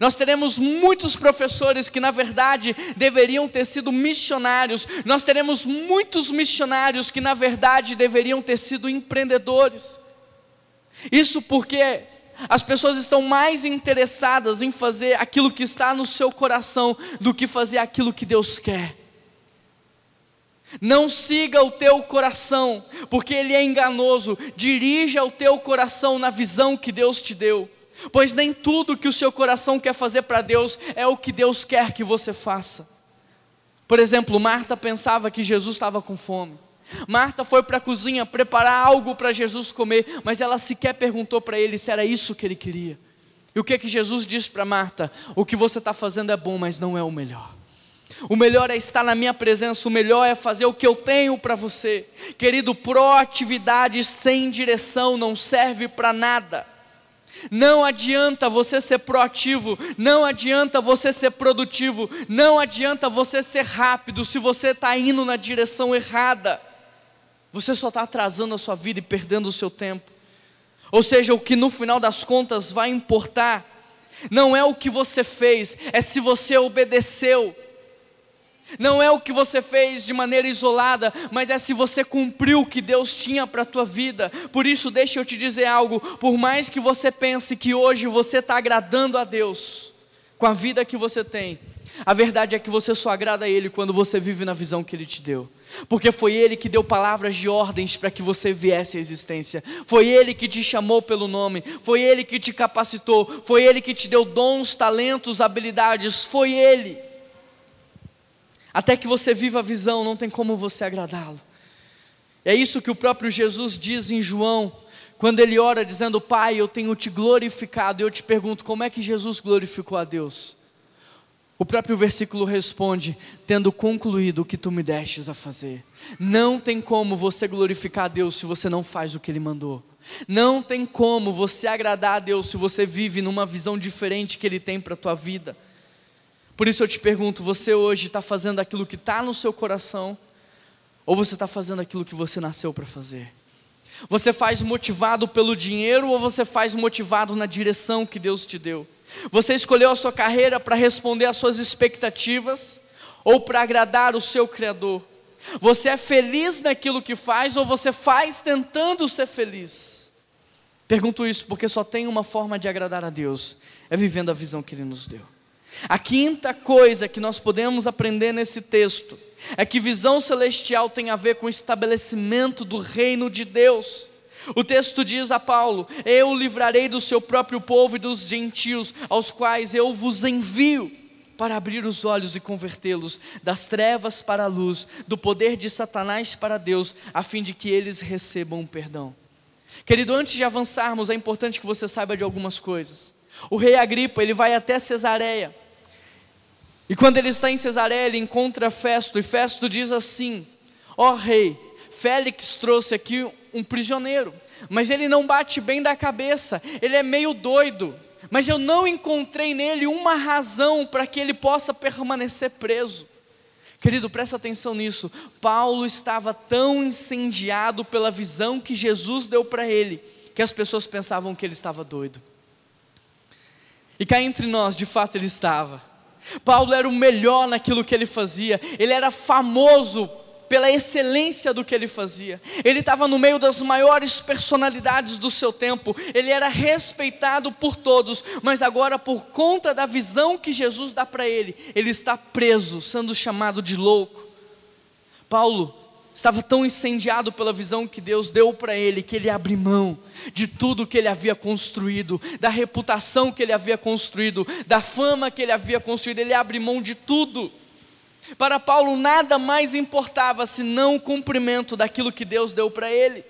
Nós teremos muitos professores que, na verdade, deveriam ter sido missionários. Nós teremos muitos missionários que, na verdade, deveriam ter sido empreendedores. Isso porque as pessoas estão mais interessadas em fazer aquilo que está no seu coração do que fazer aquilo que Deus quer. Não siga o teu coração, porque ele é enganoso. Dirija o teu coração na visão que Deus te deu pois nem tudo que o seu coração quer fazer para Deus é o que Deus quer que você faça. Por exemplo, Marta pensava que Jesus estava com fome. Marta foi para a cozinha preparar algo para Jesus comer, mas ela sequer perguntou para ele se era isso que ele queria. E o que que Jesus disse para Marta? O que você está fazendo é bom, mas não é o melhor. O melhor é estar na minha presença, o melhor é fazer o que eu tenho para você. Querido, proatividade sem direção não serve para nada. Não adianta você ser proativo, não adianta você ser produtivo, não adianta você ser rápido se você está indo na direção errada. Você só está atrasando a sua vida e perdendo o seu tempo. Ou seja, o que no final das contas vai importar não é o que você fez, é se você obedeceu. Não é o que você fez de maneira isolada, mas é se você cumpriu o que Deus tinha para a tua vida. Por isso, deixa eu te dizer algo: por mais que você pense que hoje você está agradando a Deus com a vida que você tem, a verdade é que você só agrada a Ele quando você vive na visão que Ele te deu. Porque foi Ele que deu palavras de ordens para que você viesse à existência. Foi Ele que te chamou pelo nome. Foi Ele que te capacitou. Foi Ele que te deu dons, talentos, habilidades. Foi Ele. Até que você viva a visão, não tem como você agradá-lo. É isso que o próprio Jesus diz em João, quando ele ora dizendo: Pai, eu tenho te glorificado. Eu te pergunto, como é que Jesus glorificou a Deus? O próprio versículo responde: tendo concluído o que tu me destes a fazer. Não tem como você glorificar a Deus se você não faz o que Ele mandou. Não tem como você agradar a Deus se você vive numa visão diferente que Ele tem para a tua vida. Por isso eu te pergunto: você hoje está fazendo aquilo que está no seu coração, ou você está fazendo aquilo que você nasceu para fazer? Você faz motivado pelo dinheiro ou você faz motivado na direção que Deus te deu? Você escolheu a sua carreira para responder às suas expectativas ou para agradar o seu Criador? Você é feliz naquilo que faz ou você faz tentando ser feliz? Pergunto isso porque só tem uma forma de agradar a Deus: é vivendo a visão que Ele nos deu. A quinta coisa que nós podemos aprender nesse texto é que visão celestial tem a ver com o estabelecimento do reino de Deus. O texto diz a Paulo: Eu livrarei do seu próprio povo e dos gentios, aos quais eu vos envio, para abrir os olhos e convertê-los das trevas para a luz, do poder de Satanás para Deus, a fim de que eles recebam perdão. Querido, antes de avançarmos, é importante que você saiba de algumas coisas. O rei Agripa, ele vai até Cesareia. E quando ele está em Cesareia, ele encontra Festo, e Festo diz assim: Ó oh, rei, Félix trouxe aqui um prisioneiro, mas ele não bate bem da cabeça, ele é meio doido, mas eu não encontrei nele uma razão para que ele possa permanecer preso. Querido, presta atenção nisso. Paulo estava tão incendiado pela visão que Jesus deu para ele, que as pessoas pensavam que ele estava doido. E cá entre nós, de fato, ele estava. Paulo era o melhor naquilo que ele fazia, ele era famoso pela excelência do que ele fazia. Ele estava no meio das maiores personalidades do seu tempo, ele era respeitado por todos, mas agora, por conta da visão que Jesus dá para ele, ele está preso, sendo chamado de louco. Paulo estava tão incendiado pela visão que Deus deu para ele, que ele abre mão de tudo que ele havia construído, da reputação que ele havia construído, da fama que ele havia construído, ele abre mão de tudo para Paulo, nada mais importava senão o cumprimento daquilo que Deus deu para ele.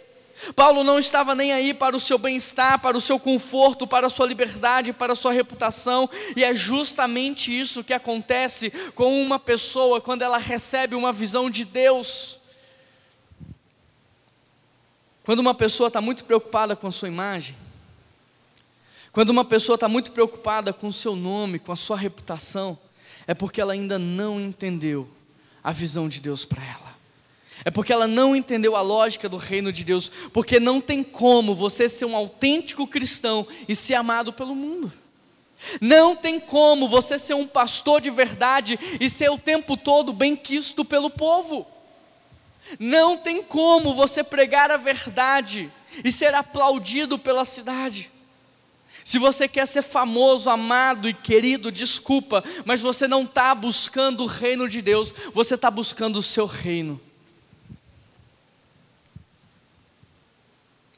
Paulo não estava nem aí para o seu bem-estar, para o seu conforto, para a sua liberdade, para a sua reputação, e é justamente isso que acontece com uma pessoa quando ela recebe uma visão de Deus. Quando uma pessoa está muito preocupada com a sua imagem, quando uma pessoa está muito preocupada com o seu nome, com a sua reputação, é porque ela ainda não entendeu a visão de Deus para ela. É porque ela não entendeu a lógica do reino de Deus, porque não tem como você ser um autêntico cristão e ser amado pelo mundo. Não tem como você ser um pastor de verdade e ser o tempo todo bem quisto pelo povo. Não tem como você pregar a verdade e ser aplaudido pela cidade. Se você quer ser famoso, amado e querido, desculpa, mas você não está buscando o reino de Deus, você está buscando o seu reino.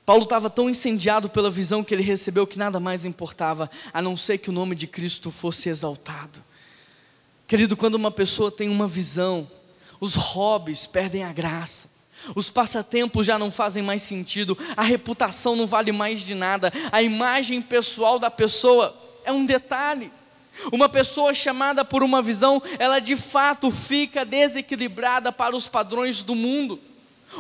Paulo estava tão incendiado pela visão que ele recebeu que nada mais importava, a não ser que o nome de Cristo fosse exaltado. Querido, quando uma pessoa tem uma visão, os hobbies perdem a graça. Os passatempos já não fazem mais sentido, a reputação não vale mais de nada, a imagem pessoal da pessoa é um detalhe. Uma pessoa chamada por uma visão, ela de fato fica desequilibrada para os padrões do mundo.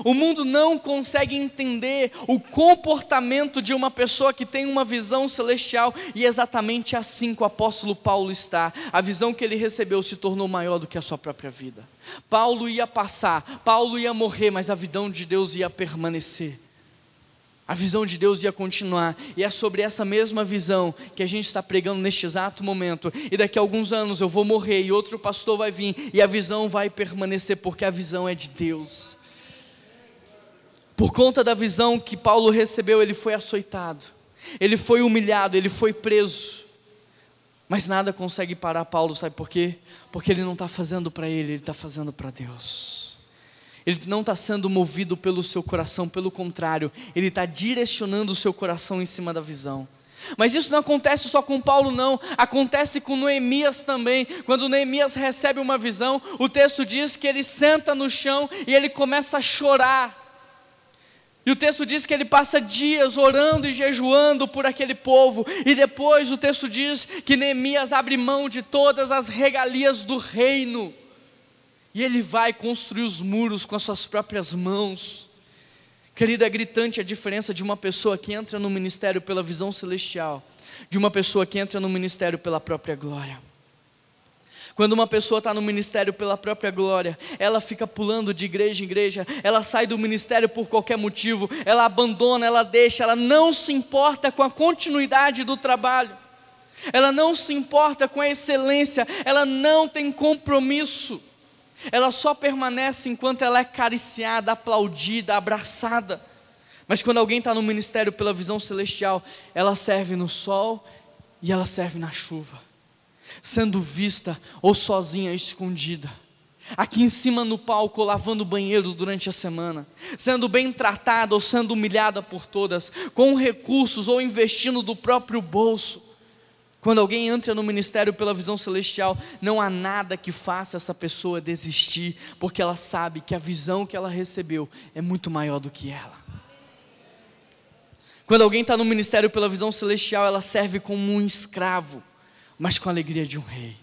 O mundo não consegue entender o comportamento de uma pessoa que tem uma visão celestial, e é exatamente assim que o apóstolo Paulo está. A visão que ele recebeu se tornou maior do que a sua própria vida. Paulo ia passar, Paulo ia morrer, mas a visão de Deus ia permanecer. A visão de Deus ia continuar, e é sobre essa mesma visão que a gente está pregando neste exato momento. E daqui a alguns anos eu vou morrer e outro pastor vai vir, e a visão vai permanecer, porque a visão é de Deus. Por conta da visão que Paulo recebeu, ele foi açoitado, ele foi humilhado, ele foi preso. Mas nada consegue parar Paulo, sabe por quê? Porque ele não está fazendo para ele, ele está fazendo para Deus. Ele não está sendo movido pelo seu coração, pelo contrário, ele está direcionando o seu coração em cima da visão. Mas isso não acontece só com Paulo, não, acontece com Noemias também. Quando Noemias recebe uma visão, o texto diz que ele senta no chão e ele começa a chorar. E o texto diz que ele passa dias orando e jejuando por aquele povo. E depois o texto diz que Neemias abre mão de todas as regalias do reino. E ele vai construir os muros com as suas próprias mãos. Querido, é gritante a diferença de uma pessoa que entra no ministério pela visão celestial, de uma pessoa que entra no ministério pela própria glória. Quando uma pessoa está no ministério pela própria glória, ela fica pulando de igreja em igreja, ela sai do ministério por qualquer motivo, ela abandona, ela deixa, ela não se importa com a continuidade do trabalho, ela não se importa com a excelência, ela não tem compromisso, ela só permanece enquanto ela é acariciada, aplaudida, abraçada. Mas quando alguém está no ministério pela visão celestial, ela serve no sol e ela serve na chuva sendo vista ou sozinha, escondida. Aqui em cima no palco, lavando banheiro durante a semana, sendo bem tratada ou sendo humilhada por todas, com recursos ou investindo do próprio bolso. Quando alguém entra no ministério pela visão celestial, não há nada que faça essa pessoa desistir, porque ela sabe que a visão que ela recebeu é muito maior do que ela. Quando alguém está no ministério pela visão celestial, ela serve como um escravo mas com a alegria de um rei.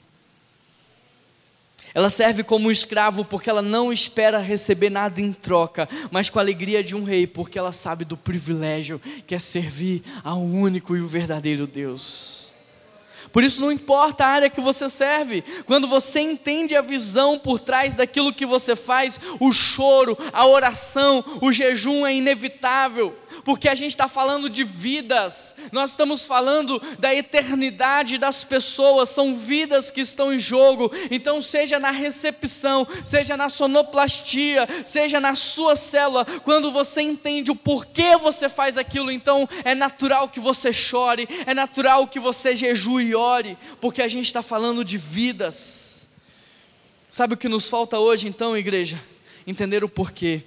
Ela serve como escravo porque ela não espera receber nada em troca, mas com a alegria de um rei, porque ela sabe do privilégio que é servir ao único e o verdadeiro Deus. Por isso, não importa a área que você serve, quando você entende a visão por trás daquilo que você faz, o choro, a oração, o jejum é inevitável porque a gente está falando de vidas, nós estamos falando da eternidade das pessoas, são vidas que estão em jogo. Então, seja na recepção, seja na sonoplastia, seja na sua célula, quando você entende o porquê você faz aquilo, então é natural que você chore, é natural que você jejue porque a gente está falando de vidas. Sabe o que nos falta hoje, então, igreja? Entender o porquê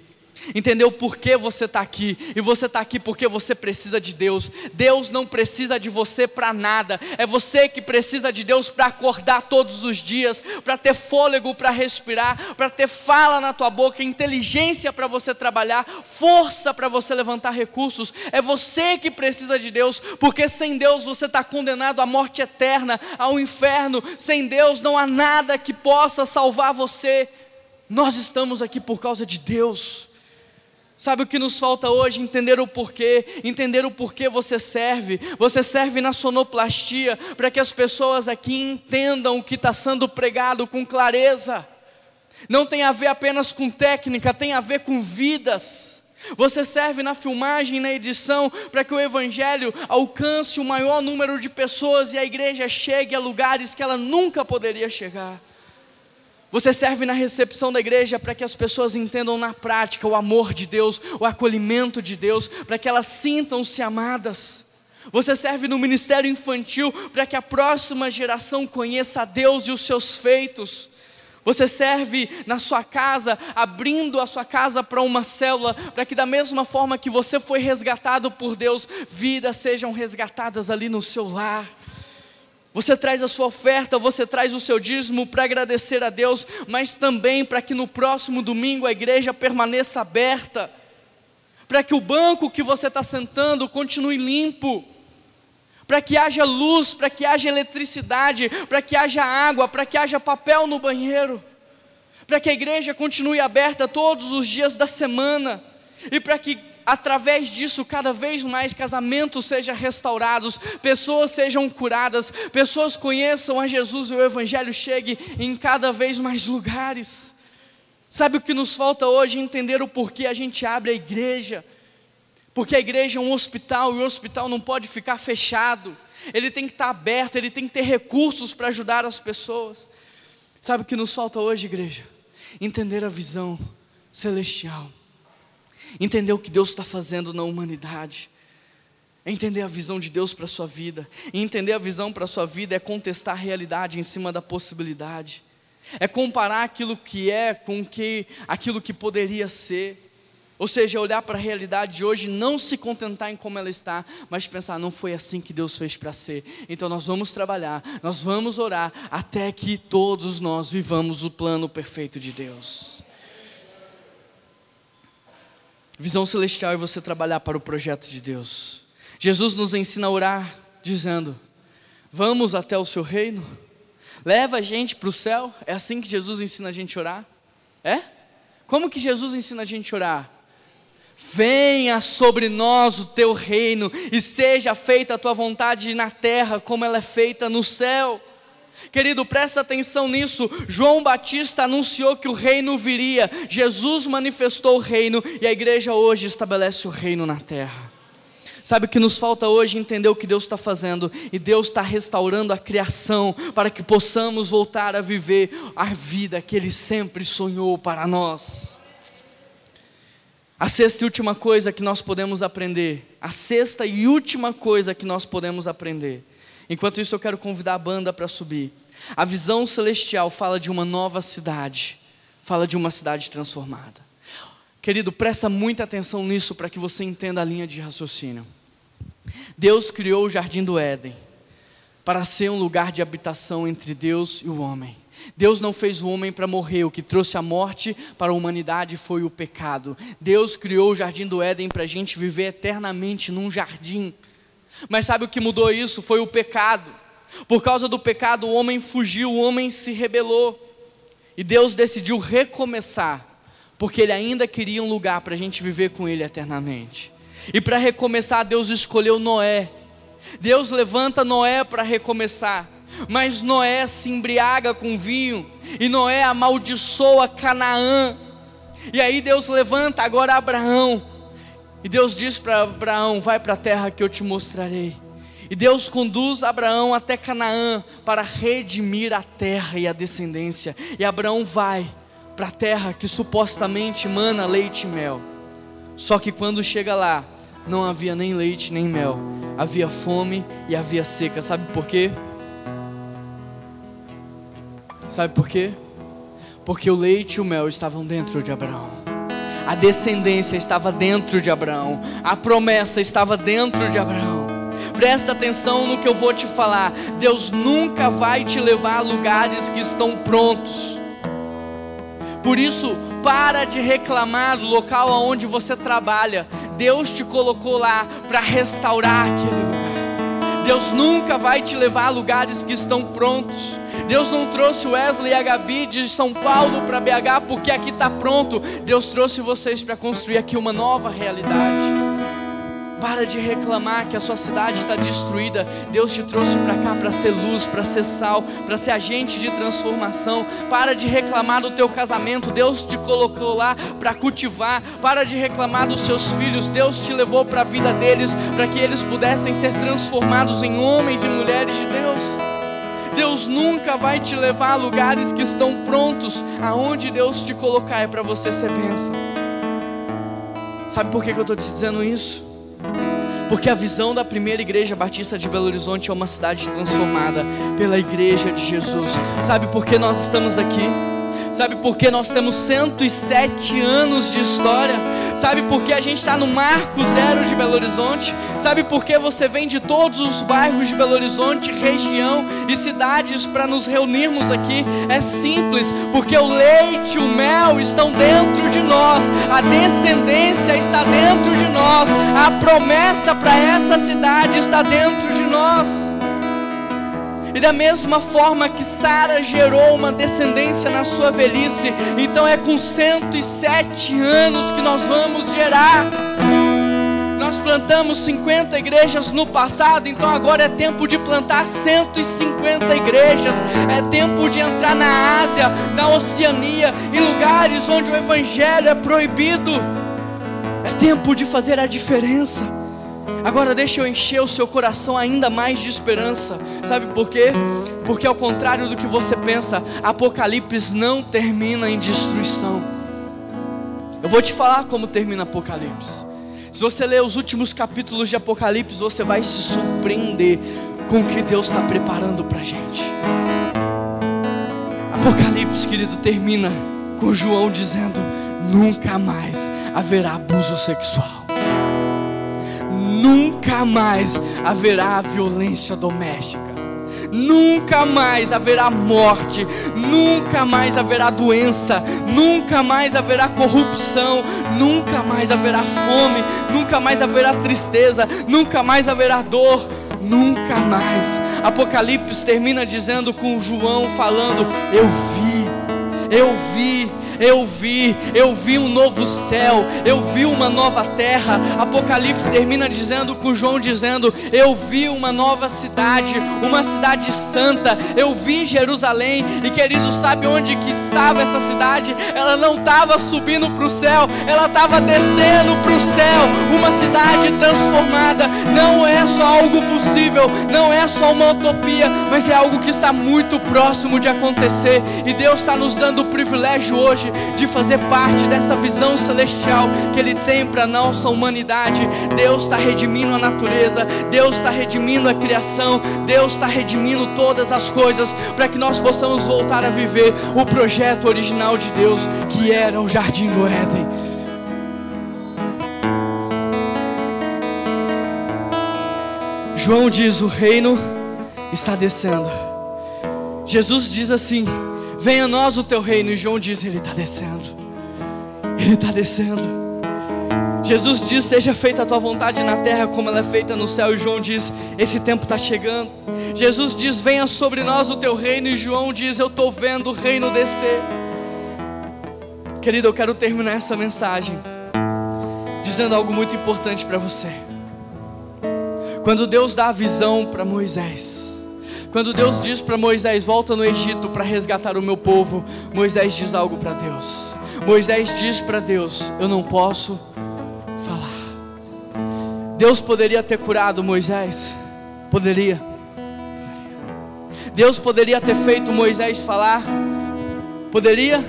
entendeu por que você está aqui, e você está aqui porque você precisa de Deus. Deus não precisa de você para nada, é você que precisa de Deus para acordar todos os dias, para ter fôlego para respirar, para ter fala na tua boca, inteligência para você trabalhar, força para você levantar recursos. É você que precisa de Deus, porque sem Deus você está condenado à morte eterna, ao inferno. Sem Deus não há nada que possa salvar você. Nós estamos aqui por causa de Deus. Sabe o que nos falta hoje? Entender o porquê, entender o porquê você serve. Você serve na sonoplastia para que as pessoas aqui entendam o que está sendo pregado com clareza. Não tem a ver apenas com técnica, tem a ver com vidas. Você serve na filmagem, na edição, para que o Evangelho alcance o maior número de pessoas e a igreja chegue a lugares que ela nunca poderia chegar. Você serve na recepção da igreja para que as pessoas entendam na prática o amor de Deus, o acolhimento de Deus, para que elas sintam-se amadas. Você serve no ministério infantil para que a próxima geração conheça a Deus e os seus feitos. Você serve na sua casa, abrindo a sua casa para uma célula, para que da mesma forma que você foi resgatado por Deus, vidas sejam resgatadas ali no seu lar. Você traz a sua oferta, você traz o seu dízimo para agradecer a Deus, mas também para que no próximo domingo a igreja permaneça aberta, para que o banco que você está sentando continue limpo, para que haja luz, para que haja eletricidade, para que haja água, para que haja papel no banheiro, para que a igreja continue aberta todos os dias da semana e para que através disso, cada vez mais casamentos sejam restaurados, pessoas sejam curadas, pessoas conheçam a Jesus e o Evangelho chegue em cada vez mais lugares. Sabe o que nos falta hoje? Entender o porquê a gente abre a igreja. Porque a igreja é um hospital e o hospital não pode ficar fechado. Ele tem que estar aberto, ele tem que ter recursos para ajudar as pessoas. Sabe o que nos falta hoje, igreja? Entender a visão celestial entender o que Deus está fazendo na humanidade, é entender a visão de Deus para a sua vida. E entender a visão para a sua vida é contestar a realidade em cima da possibilidade. É comparar aquilo que é com que, aquilo que poderia ser. Ou seja, olhar para a realidade de hoje, não se contentar em como ela está, mas pensar, não foi assim que Deus fez para ser. Então nós vamos trabalhar, nós vamos orar, até que todos nós vivamos o plano perfeito de Deus. Visão celestial é você trabalhar para o projeto de Deus. Jesus nos ensina a orar, dizendo: Vamos até o seu reino, leva a gente para o céu. É assim que Jesus ensina a gente a orar? É? Como que Jesus ensina a gente a orar? Venha sobre nós o teu reino e seja feita a tua vontade na terra, como ela é feita no céu. Querido, presta atenção nisso. João Batista anunciou que o reino viria. Jesus manifestou o reino e a igreja hoje estabelece o reino na terra. Sabe o que nos falta hoje entender o que Deus está fazendo e Deus está restaurando a criação para que possamos voltar a viver a vida que Ele sempre sonhou para nós. A sexta e última coisa que nós podemos aprender, a sexta e última coisa que nós podemos aprender Enquanto isso, eu quero convidar a banda para subir. A visão celestial fala de uma nova cidade, fala de uma cidade transformada. Querido, presta muita atenção nisso para que você entenda a linha de raciocínio. Deus criou o jardim do Éden para ser um lugar de habitação entre Deus e o homem. Deus não fez o homem para morrer, o que trouxe a morte para a humanidade foi o pecado. Deus criou o jardim do Éden para a gente viver eternamente num jardim mas sabe o que mudou isso? Foi o pecado. Por causa do pecado, o homem fugiu, o homem se rebelou. E Deus decidiu recomeçar, porque Ele ainda queria um lugar para a gente viver com Ele eternamente. E para recomeçar, Deus escolheu Noé Deus levanta Noé para recomeçar. Mas Noé se embriaga com vinho, e Noé amaldiçoa Canaã. E aí Deus levanta agora Abraão, e Deus diz para Abraão: Vai para a terra que eu te mostrarei. E Deus conduz Abraão até Canaã para redimir a terra e a descendência. E Abraão vai para a terra que supostamente mana leite e mel. Só que quando chega lá, não havia nem leite nem mel, havia fome e havia seca. Sabe por quê? Sabe por quê? Porque o leite e o mel estavam dentro de Abraão. A descendência estava dentro de Abraão. A promessa estava dentro de Abraão. Presta atenção no que eu vou te falar. Deus nunca vai te levar a lugares que estão prontos. Por isso, para de reclamar do local onde você trabalha. Deus te colocou lá para restaurar aquele lugar. Deus nunca vai te levar a lugares que estão prontos. Deus não trouxe Wesley e a Gabi de São Paulo para BH porque aqui está pronto. Deus trouxe vocês para construir aqui uma nova realidade. Para de reclamar que a sua cidade está destruída. Deus te trouxe para cá para ser luz, para ser sal, para ser agente de transformação. Para de reclamar do teu casamento. Deus te colocou lá para cultivar. Para de reclamar dos seus filhos. Deus te levou para a vida deles para que eles pudessem ser transformados em homens e mulheres de Deus. Deus nunca vai te levar a lugares que estão prontos. Aonde Deus te colocar é para você ser bênção. Sabe por que, que eu estou te dizendo isso? Porque a visão da primeira igreja batista de Belo Horizonte é uma cidade transformada pela igreja de Jesus. Sabe por que nós estamos aqui? Sabe por que nós temos 107 anos de história? Sabe por que a gente está no marco zero de Belo Horizonte? Sabe por que você vem de todos os bairros de Belo Horizonte, região e cidades para nos reunirmos aqui? É simples, porque o leite o mel estão dentro de nós, a descendência está dentro de nós, a promessa para essa cidade está dentro de nós. E da mesma forma que Sara gerou uma descendência na sua velhice, então é com 107 anos que nós vamos gerar. Nós plantamos 50 igrejas no passado, então agora é tempo de plantar 150 igrejas. É tempo de entrar na Ásia, na Oceania, em lugares onde o evangelho é proibido. É tempo de fazer a diferença. Agora deixa eu encher o seu coração ainda mais de esperança. Sabe por quê? Porque ao contrário do que você pensa, Apocalipse não termina em destruição. Eu vou te falar como termina Apocalipse. Se você ler os últimos capítulos de Apocalipse, você vai se surpreender com o que Deus está preparando para a gente. Apocalipse, querido, termina com João dizendo: nunca mais haverá abuso sexual nunca mais haverá violência doméstica. Nunca mais haverá morte, nunca mais haverá doença, nunca mais haverá corrupção, nunca mais haverá fome, nunca mais haverá tristeza, nunca mais haverá dor, nunca mais. Apocalipse termina dizendo com João falando: Eu vi, eu vi eu vi, eu vi um novo céu, eu vi uma nova terra. Apocalipse termina dizendo com João dizendo: Eu vi uma nova cidade, uma cidade santa. Eu vi Jerusalém. E querido, sabe onde que estava essa cidade? Ela não estava subindo para o céu, ela estava descendo para o céu. Uma cidade transformada. Não é só algo possível, não é só uma utopia, mas é algo que está muito próximo de acontecer. E Deus está nos dando o privilégio hoje hoje de fazer parte dessa visão celestial que Ele tem para a nossa humanidade. Deus está redimindo a natureza, Deus está redimindo a criação, Deus está redimindo todas as coisas para que nós possamos voltar a viver o projeto original de Deus, que era o jardim do Éden. João diz: o reino está descendo. Jesus diz assim: Venha a nós o teu reino. E João diz: Ele está descendo. Ele está descendo. Jesus diz: Seja feita a tua vontade na terra como ela é feita no céu. E João diz: Esse tempo está chegando. Jesus diz: Venha sobre nós o teu reino. E João diz: Eu estou vendo o reino descer. Querido, eu quero terminar essa mensagem dizendo algo muito importante para você. Quando Deus dá a visão para Moisés, quando Deus diz para Moisés: Volta no Egito para resgatar o meu povo, Moisés diz algo para Deus. Moisés diz para Deus: Eu não posso falar. Deus poderia ter curado Moisés? Poderia. Deus poderia ter feito Moisés falar? Poderia?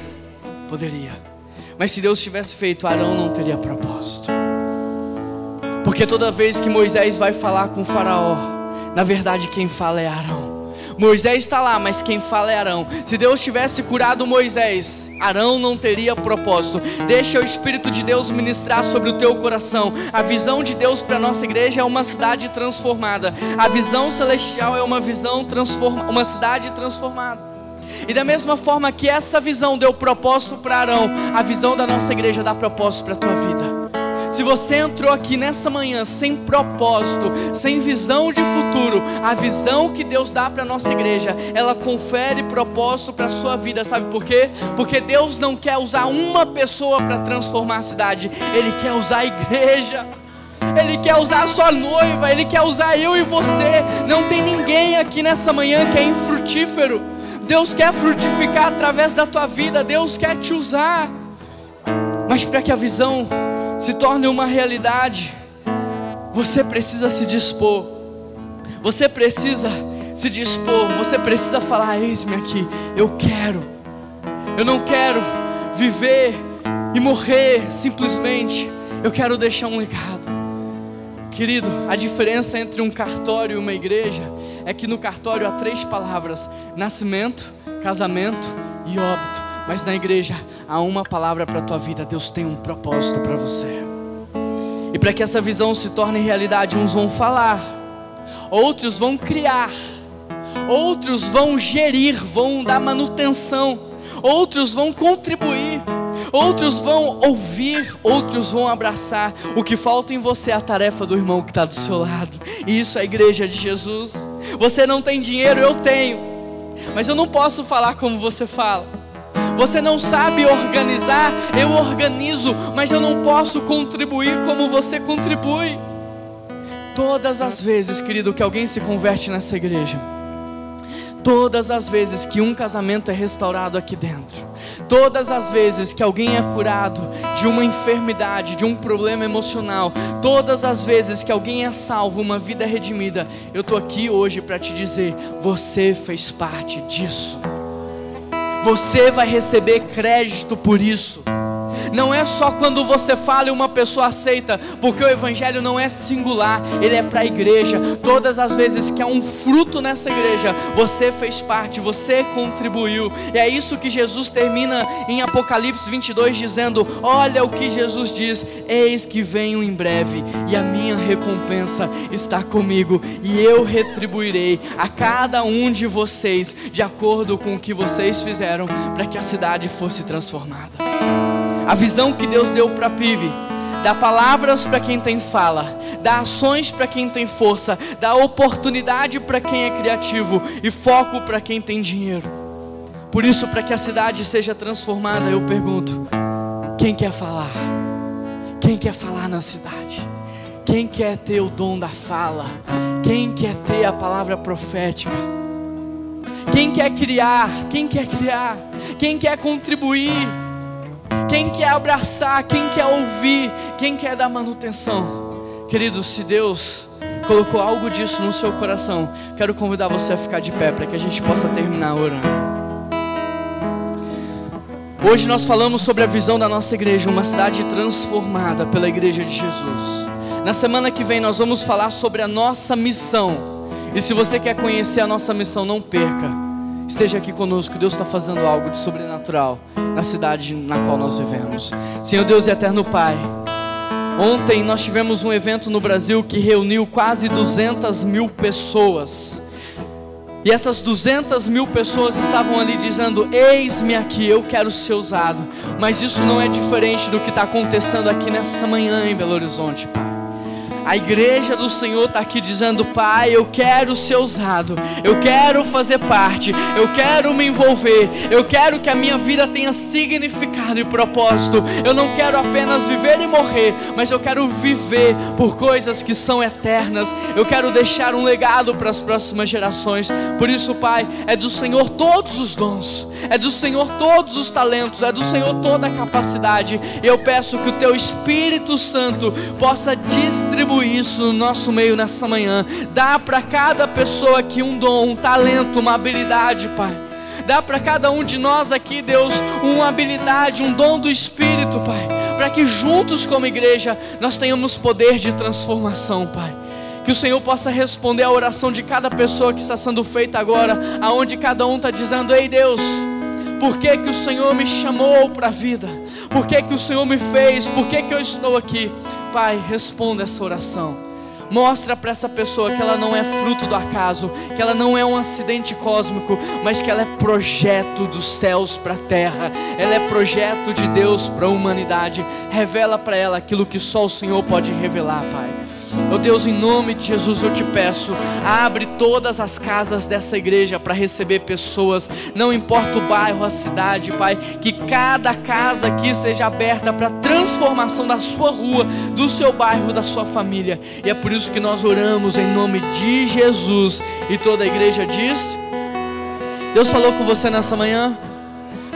Poderia. Mas se Deus tivesse feito, Arão não teria propósito. Porque toda vez que Moisés vai falar com Faraó, na verdade quem fala é Arão. Moisés está lá, mas quem fala é Arão. Se Deus tivesse curado Moisés, Arão não teria propósito. Deixa o Espírito de Deus ministrar sobre o teu coração. A visão de Deus para nossa igreja é uma cidade transformada. A visão celestial é uma visão transforma, uma cidade transformada. E da mesma forma que essa visão deu propósito para Arão, a visão da nossa igreja dá propósito para a tua vida. Se você entrou aqui nessa manhã sem propósito, sem visão de futuro, a visão que Deus dá para a nossa igreja, ela confere propósito para a sua vida, sabe por quê? Porque Deus não quer usar uma pessoa para transformar a cidade, Ele quer usar a igreja. Ele quer usar a sua noiva, Ele quer usar eu e você. Não tem ninguém aqui nessa manhã que é infrutífero. Deus quer frutificar através da tua vida, Deus quer te usar. Mas para que a visão se torne uma realidade, você precisa se dispor. Você precisa se dispor, você precisa falar: Eis-me aqui, eu quero. Eu não quero viver e morrer simplesmente. Eu quero deixar um legado. Querido, a diferença entre um cartório e uma igreja é que no cartório há três palavras: nascimento, casamento e óbito. Mas na igreja há uma palavra para a tua vida. Deus tem um propósito para você. E para que essa visão se torne realidade, uns vão falar, outros vão criar, outros vão gerir, vão dar manutenção, outros vão contribuir, outros vão ouvir, outros vão abraçar. O que falta em você é a tarefa do irmão que está do seu lado. E isso é a igreja de Jesus. Você não tem dinheiro, eu tenho, mas eu não posso falar como você fala. Você não sabe organizar, eu organizo, mas eu não posso contribuir como você contribui. Todas as vezes, querido, que alguém se converte nessa igreja, todas as vezes que um casamento é restaurado aqui dentro, todas as vezes que alguém é curado de uma enfermidade, de um problema emocional, todas as vezes que alguém é salvo, uma vida redimida, eu estou aqui hoje para te dizer: você fez parte disso você vai receber crédito por isso. Não é só quando você fala e uma pessoa aceita, porque o Evangelho não é singular, ele é para a igreja. Todas as vezes que há um fruto nessa igreja, você fez parte, você contribuiu. E é isso que Jesus termina em Apocalipse 22 dizendo: Olha o que Jesus diz: Eis que venho em breve, e a minha recompensa está comigo, e eu retribuirei a cada um de vocês de acordo com o que vocês fizeram para que a cidade fosse transformada. A visão que Deus deu para PIB dá palavras para quem tem fala, dá ações para quem tem força, dá oportunidade para quem é criativo e foco para quem tem dinheiro. Por isso, para que a cidade seja transformada, eu pergunto: quem quer falar? Quem quer falar na cidade? Quem quer ter o dom da fala? Quem quer ter a palavra profética? Quem quer criar? Quem quer criar? Quem quer contribuir? Quem quer abraçar, quem quer ouvir, quem quer dar manutenção. Queridos, se Deus colocou algo disso no seu coração, quero convidar você a ficar de pé para que a gente possa terminar orando. Hoje nós falamos sobre a visão da nossa igreja, uma cidade transformada pela igreja de Jesus. Na semana que vem nós vamos falar sobre a nossa missão. E se você quer conhecer a nossa missão, não perca esteja aqui conosco. Deus está fazendo algo de sobrenatural na cidade na qual nós vivemos. Senhor Deus e eterno Pai. Ontem nós tivemos um evento no Brasil que reuniu quase 200 mil pessoas. E essas 200 mil pessoas estavam ali dizendo: Eis-me aqui, eu quero ser usado. Mas isso não é diferente do que está acontecendo aqui nessa manhã em Belo Horizonte, Pai. A igreja do Senhor está aqui dizendo: Pai, eu quero ser usado, eu quero fazer parte, eu quero me envolver, eu quero que a minha vida tenha significado e propósito. Eu não quero apenas viver e morrer, mas eu quero viver por coisas que são eternas. Eu quero deixar um legado para as próximas gerações. Por isso, Pai, é do Senhor todos os dons, é do Senhor todos os talentos, é do Senhor toda a capacidade. E eu peço que o Teu Espírito Santo possa distribuir isso no nosso meio nessa manhã. Dá para cada pessoa aqui um dom, um talento, uma habilidade, Pai. Dá para cada um de nós aqui, Deus, uma habilidade, um dom do Espírito, Pai. Para que juntos, como igreja, nós tenhamos poder de transformação, Pai. Que o Senhor possa responder a oração de cada pessoa que está sendo feita agora, aonde cada um está dizendo: Ei Deus, por que, que o Senhor me chamou para a vida? Por que, que o Senhor me fez? Por que, que eu estou aqui? Pai, responda essa oração. Mostra para essa pessoa que ela não é fruto do acaso, que ela não é um acidente cósmico, mas que ela é projeto dos céus para a terra, ela é projeto de Deus para a humanidade. Revela para ela aquilo que só o Senhor pode revelar, Pai. Oh Deus, em nome de Jesus eu te peço, abre todas as casas dessa igreja para receber pessoas, não importa o bairro, a cidade, Pai, que cada casa aqui seja aberta para transformação da sua rua, do seu bairro, da sua família. E é por isso que nós oramos em nome de Jesus. E toda a igreja diz: Deus falou com você nessa manhã?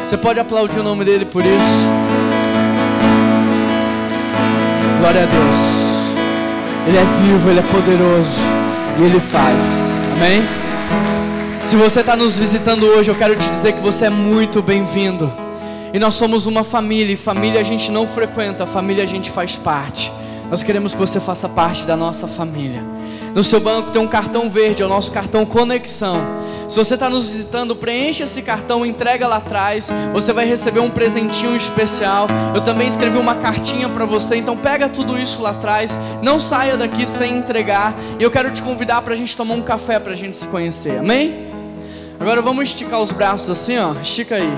Você pode aplaudir o nome dele por isso? Glória a Deus. Ele é vivo, Ele é poderoso e Ele faz. Amém? Se você está nos visitando hoje, eu quero te dizer que você é muito bem-vindo. E nós somos uma família, e família a gente não frequenta, família a gente faz parte. Nós queremos que você faça parte da nossa família. No seu banco tem um cartão verde, é o nosso cartão Conexão. Se você está nos visitando, preencha esse cartão, entrega lá atrás. Você vai receber um presentinho especial. Eu também escrevi uma cartinha para você, então pega tudo isso lá atrás. Não saia daqui sem entregar. E eu quero te convidar para a gente tomar um café para a gente se conhecer. Amém? Agora vamos esticar os braços assim, ó. Estica aí.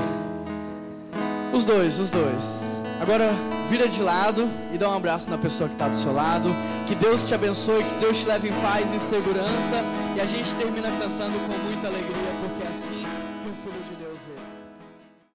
Os dois, os dois. Agora vira de lado e dá um abraço na pessoa que está do seu lado. Que Deus te abençoe, que Deus te leve em paz e em segurança. E a gente termina cantando com muita alegria,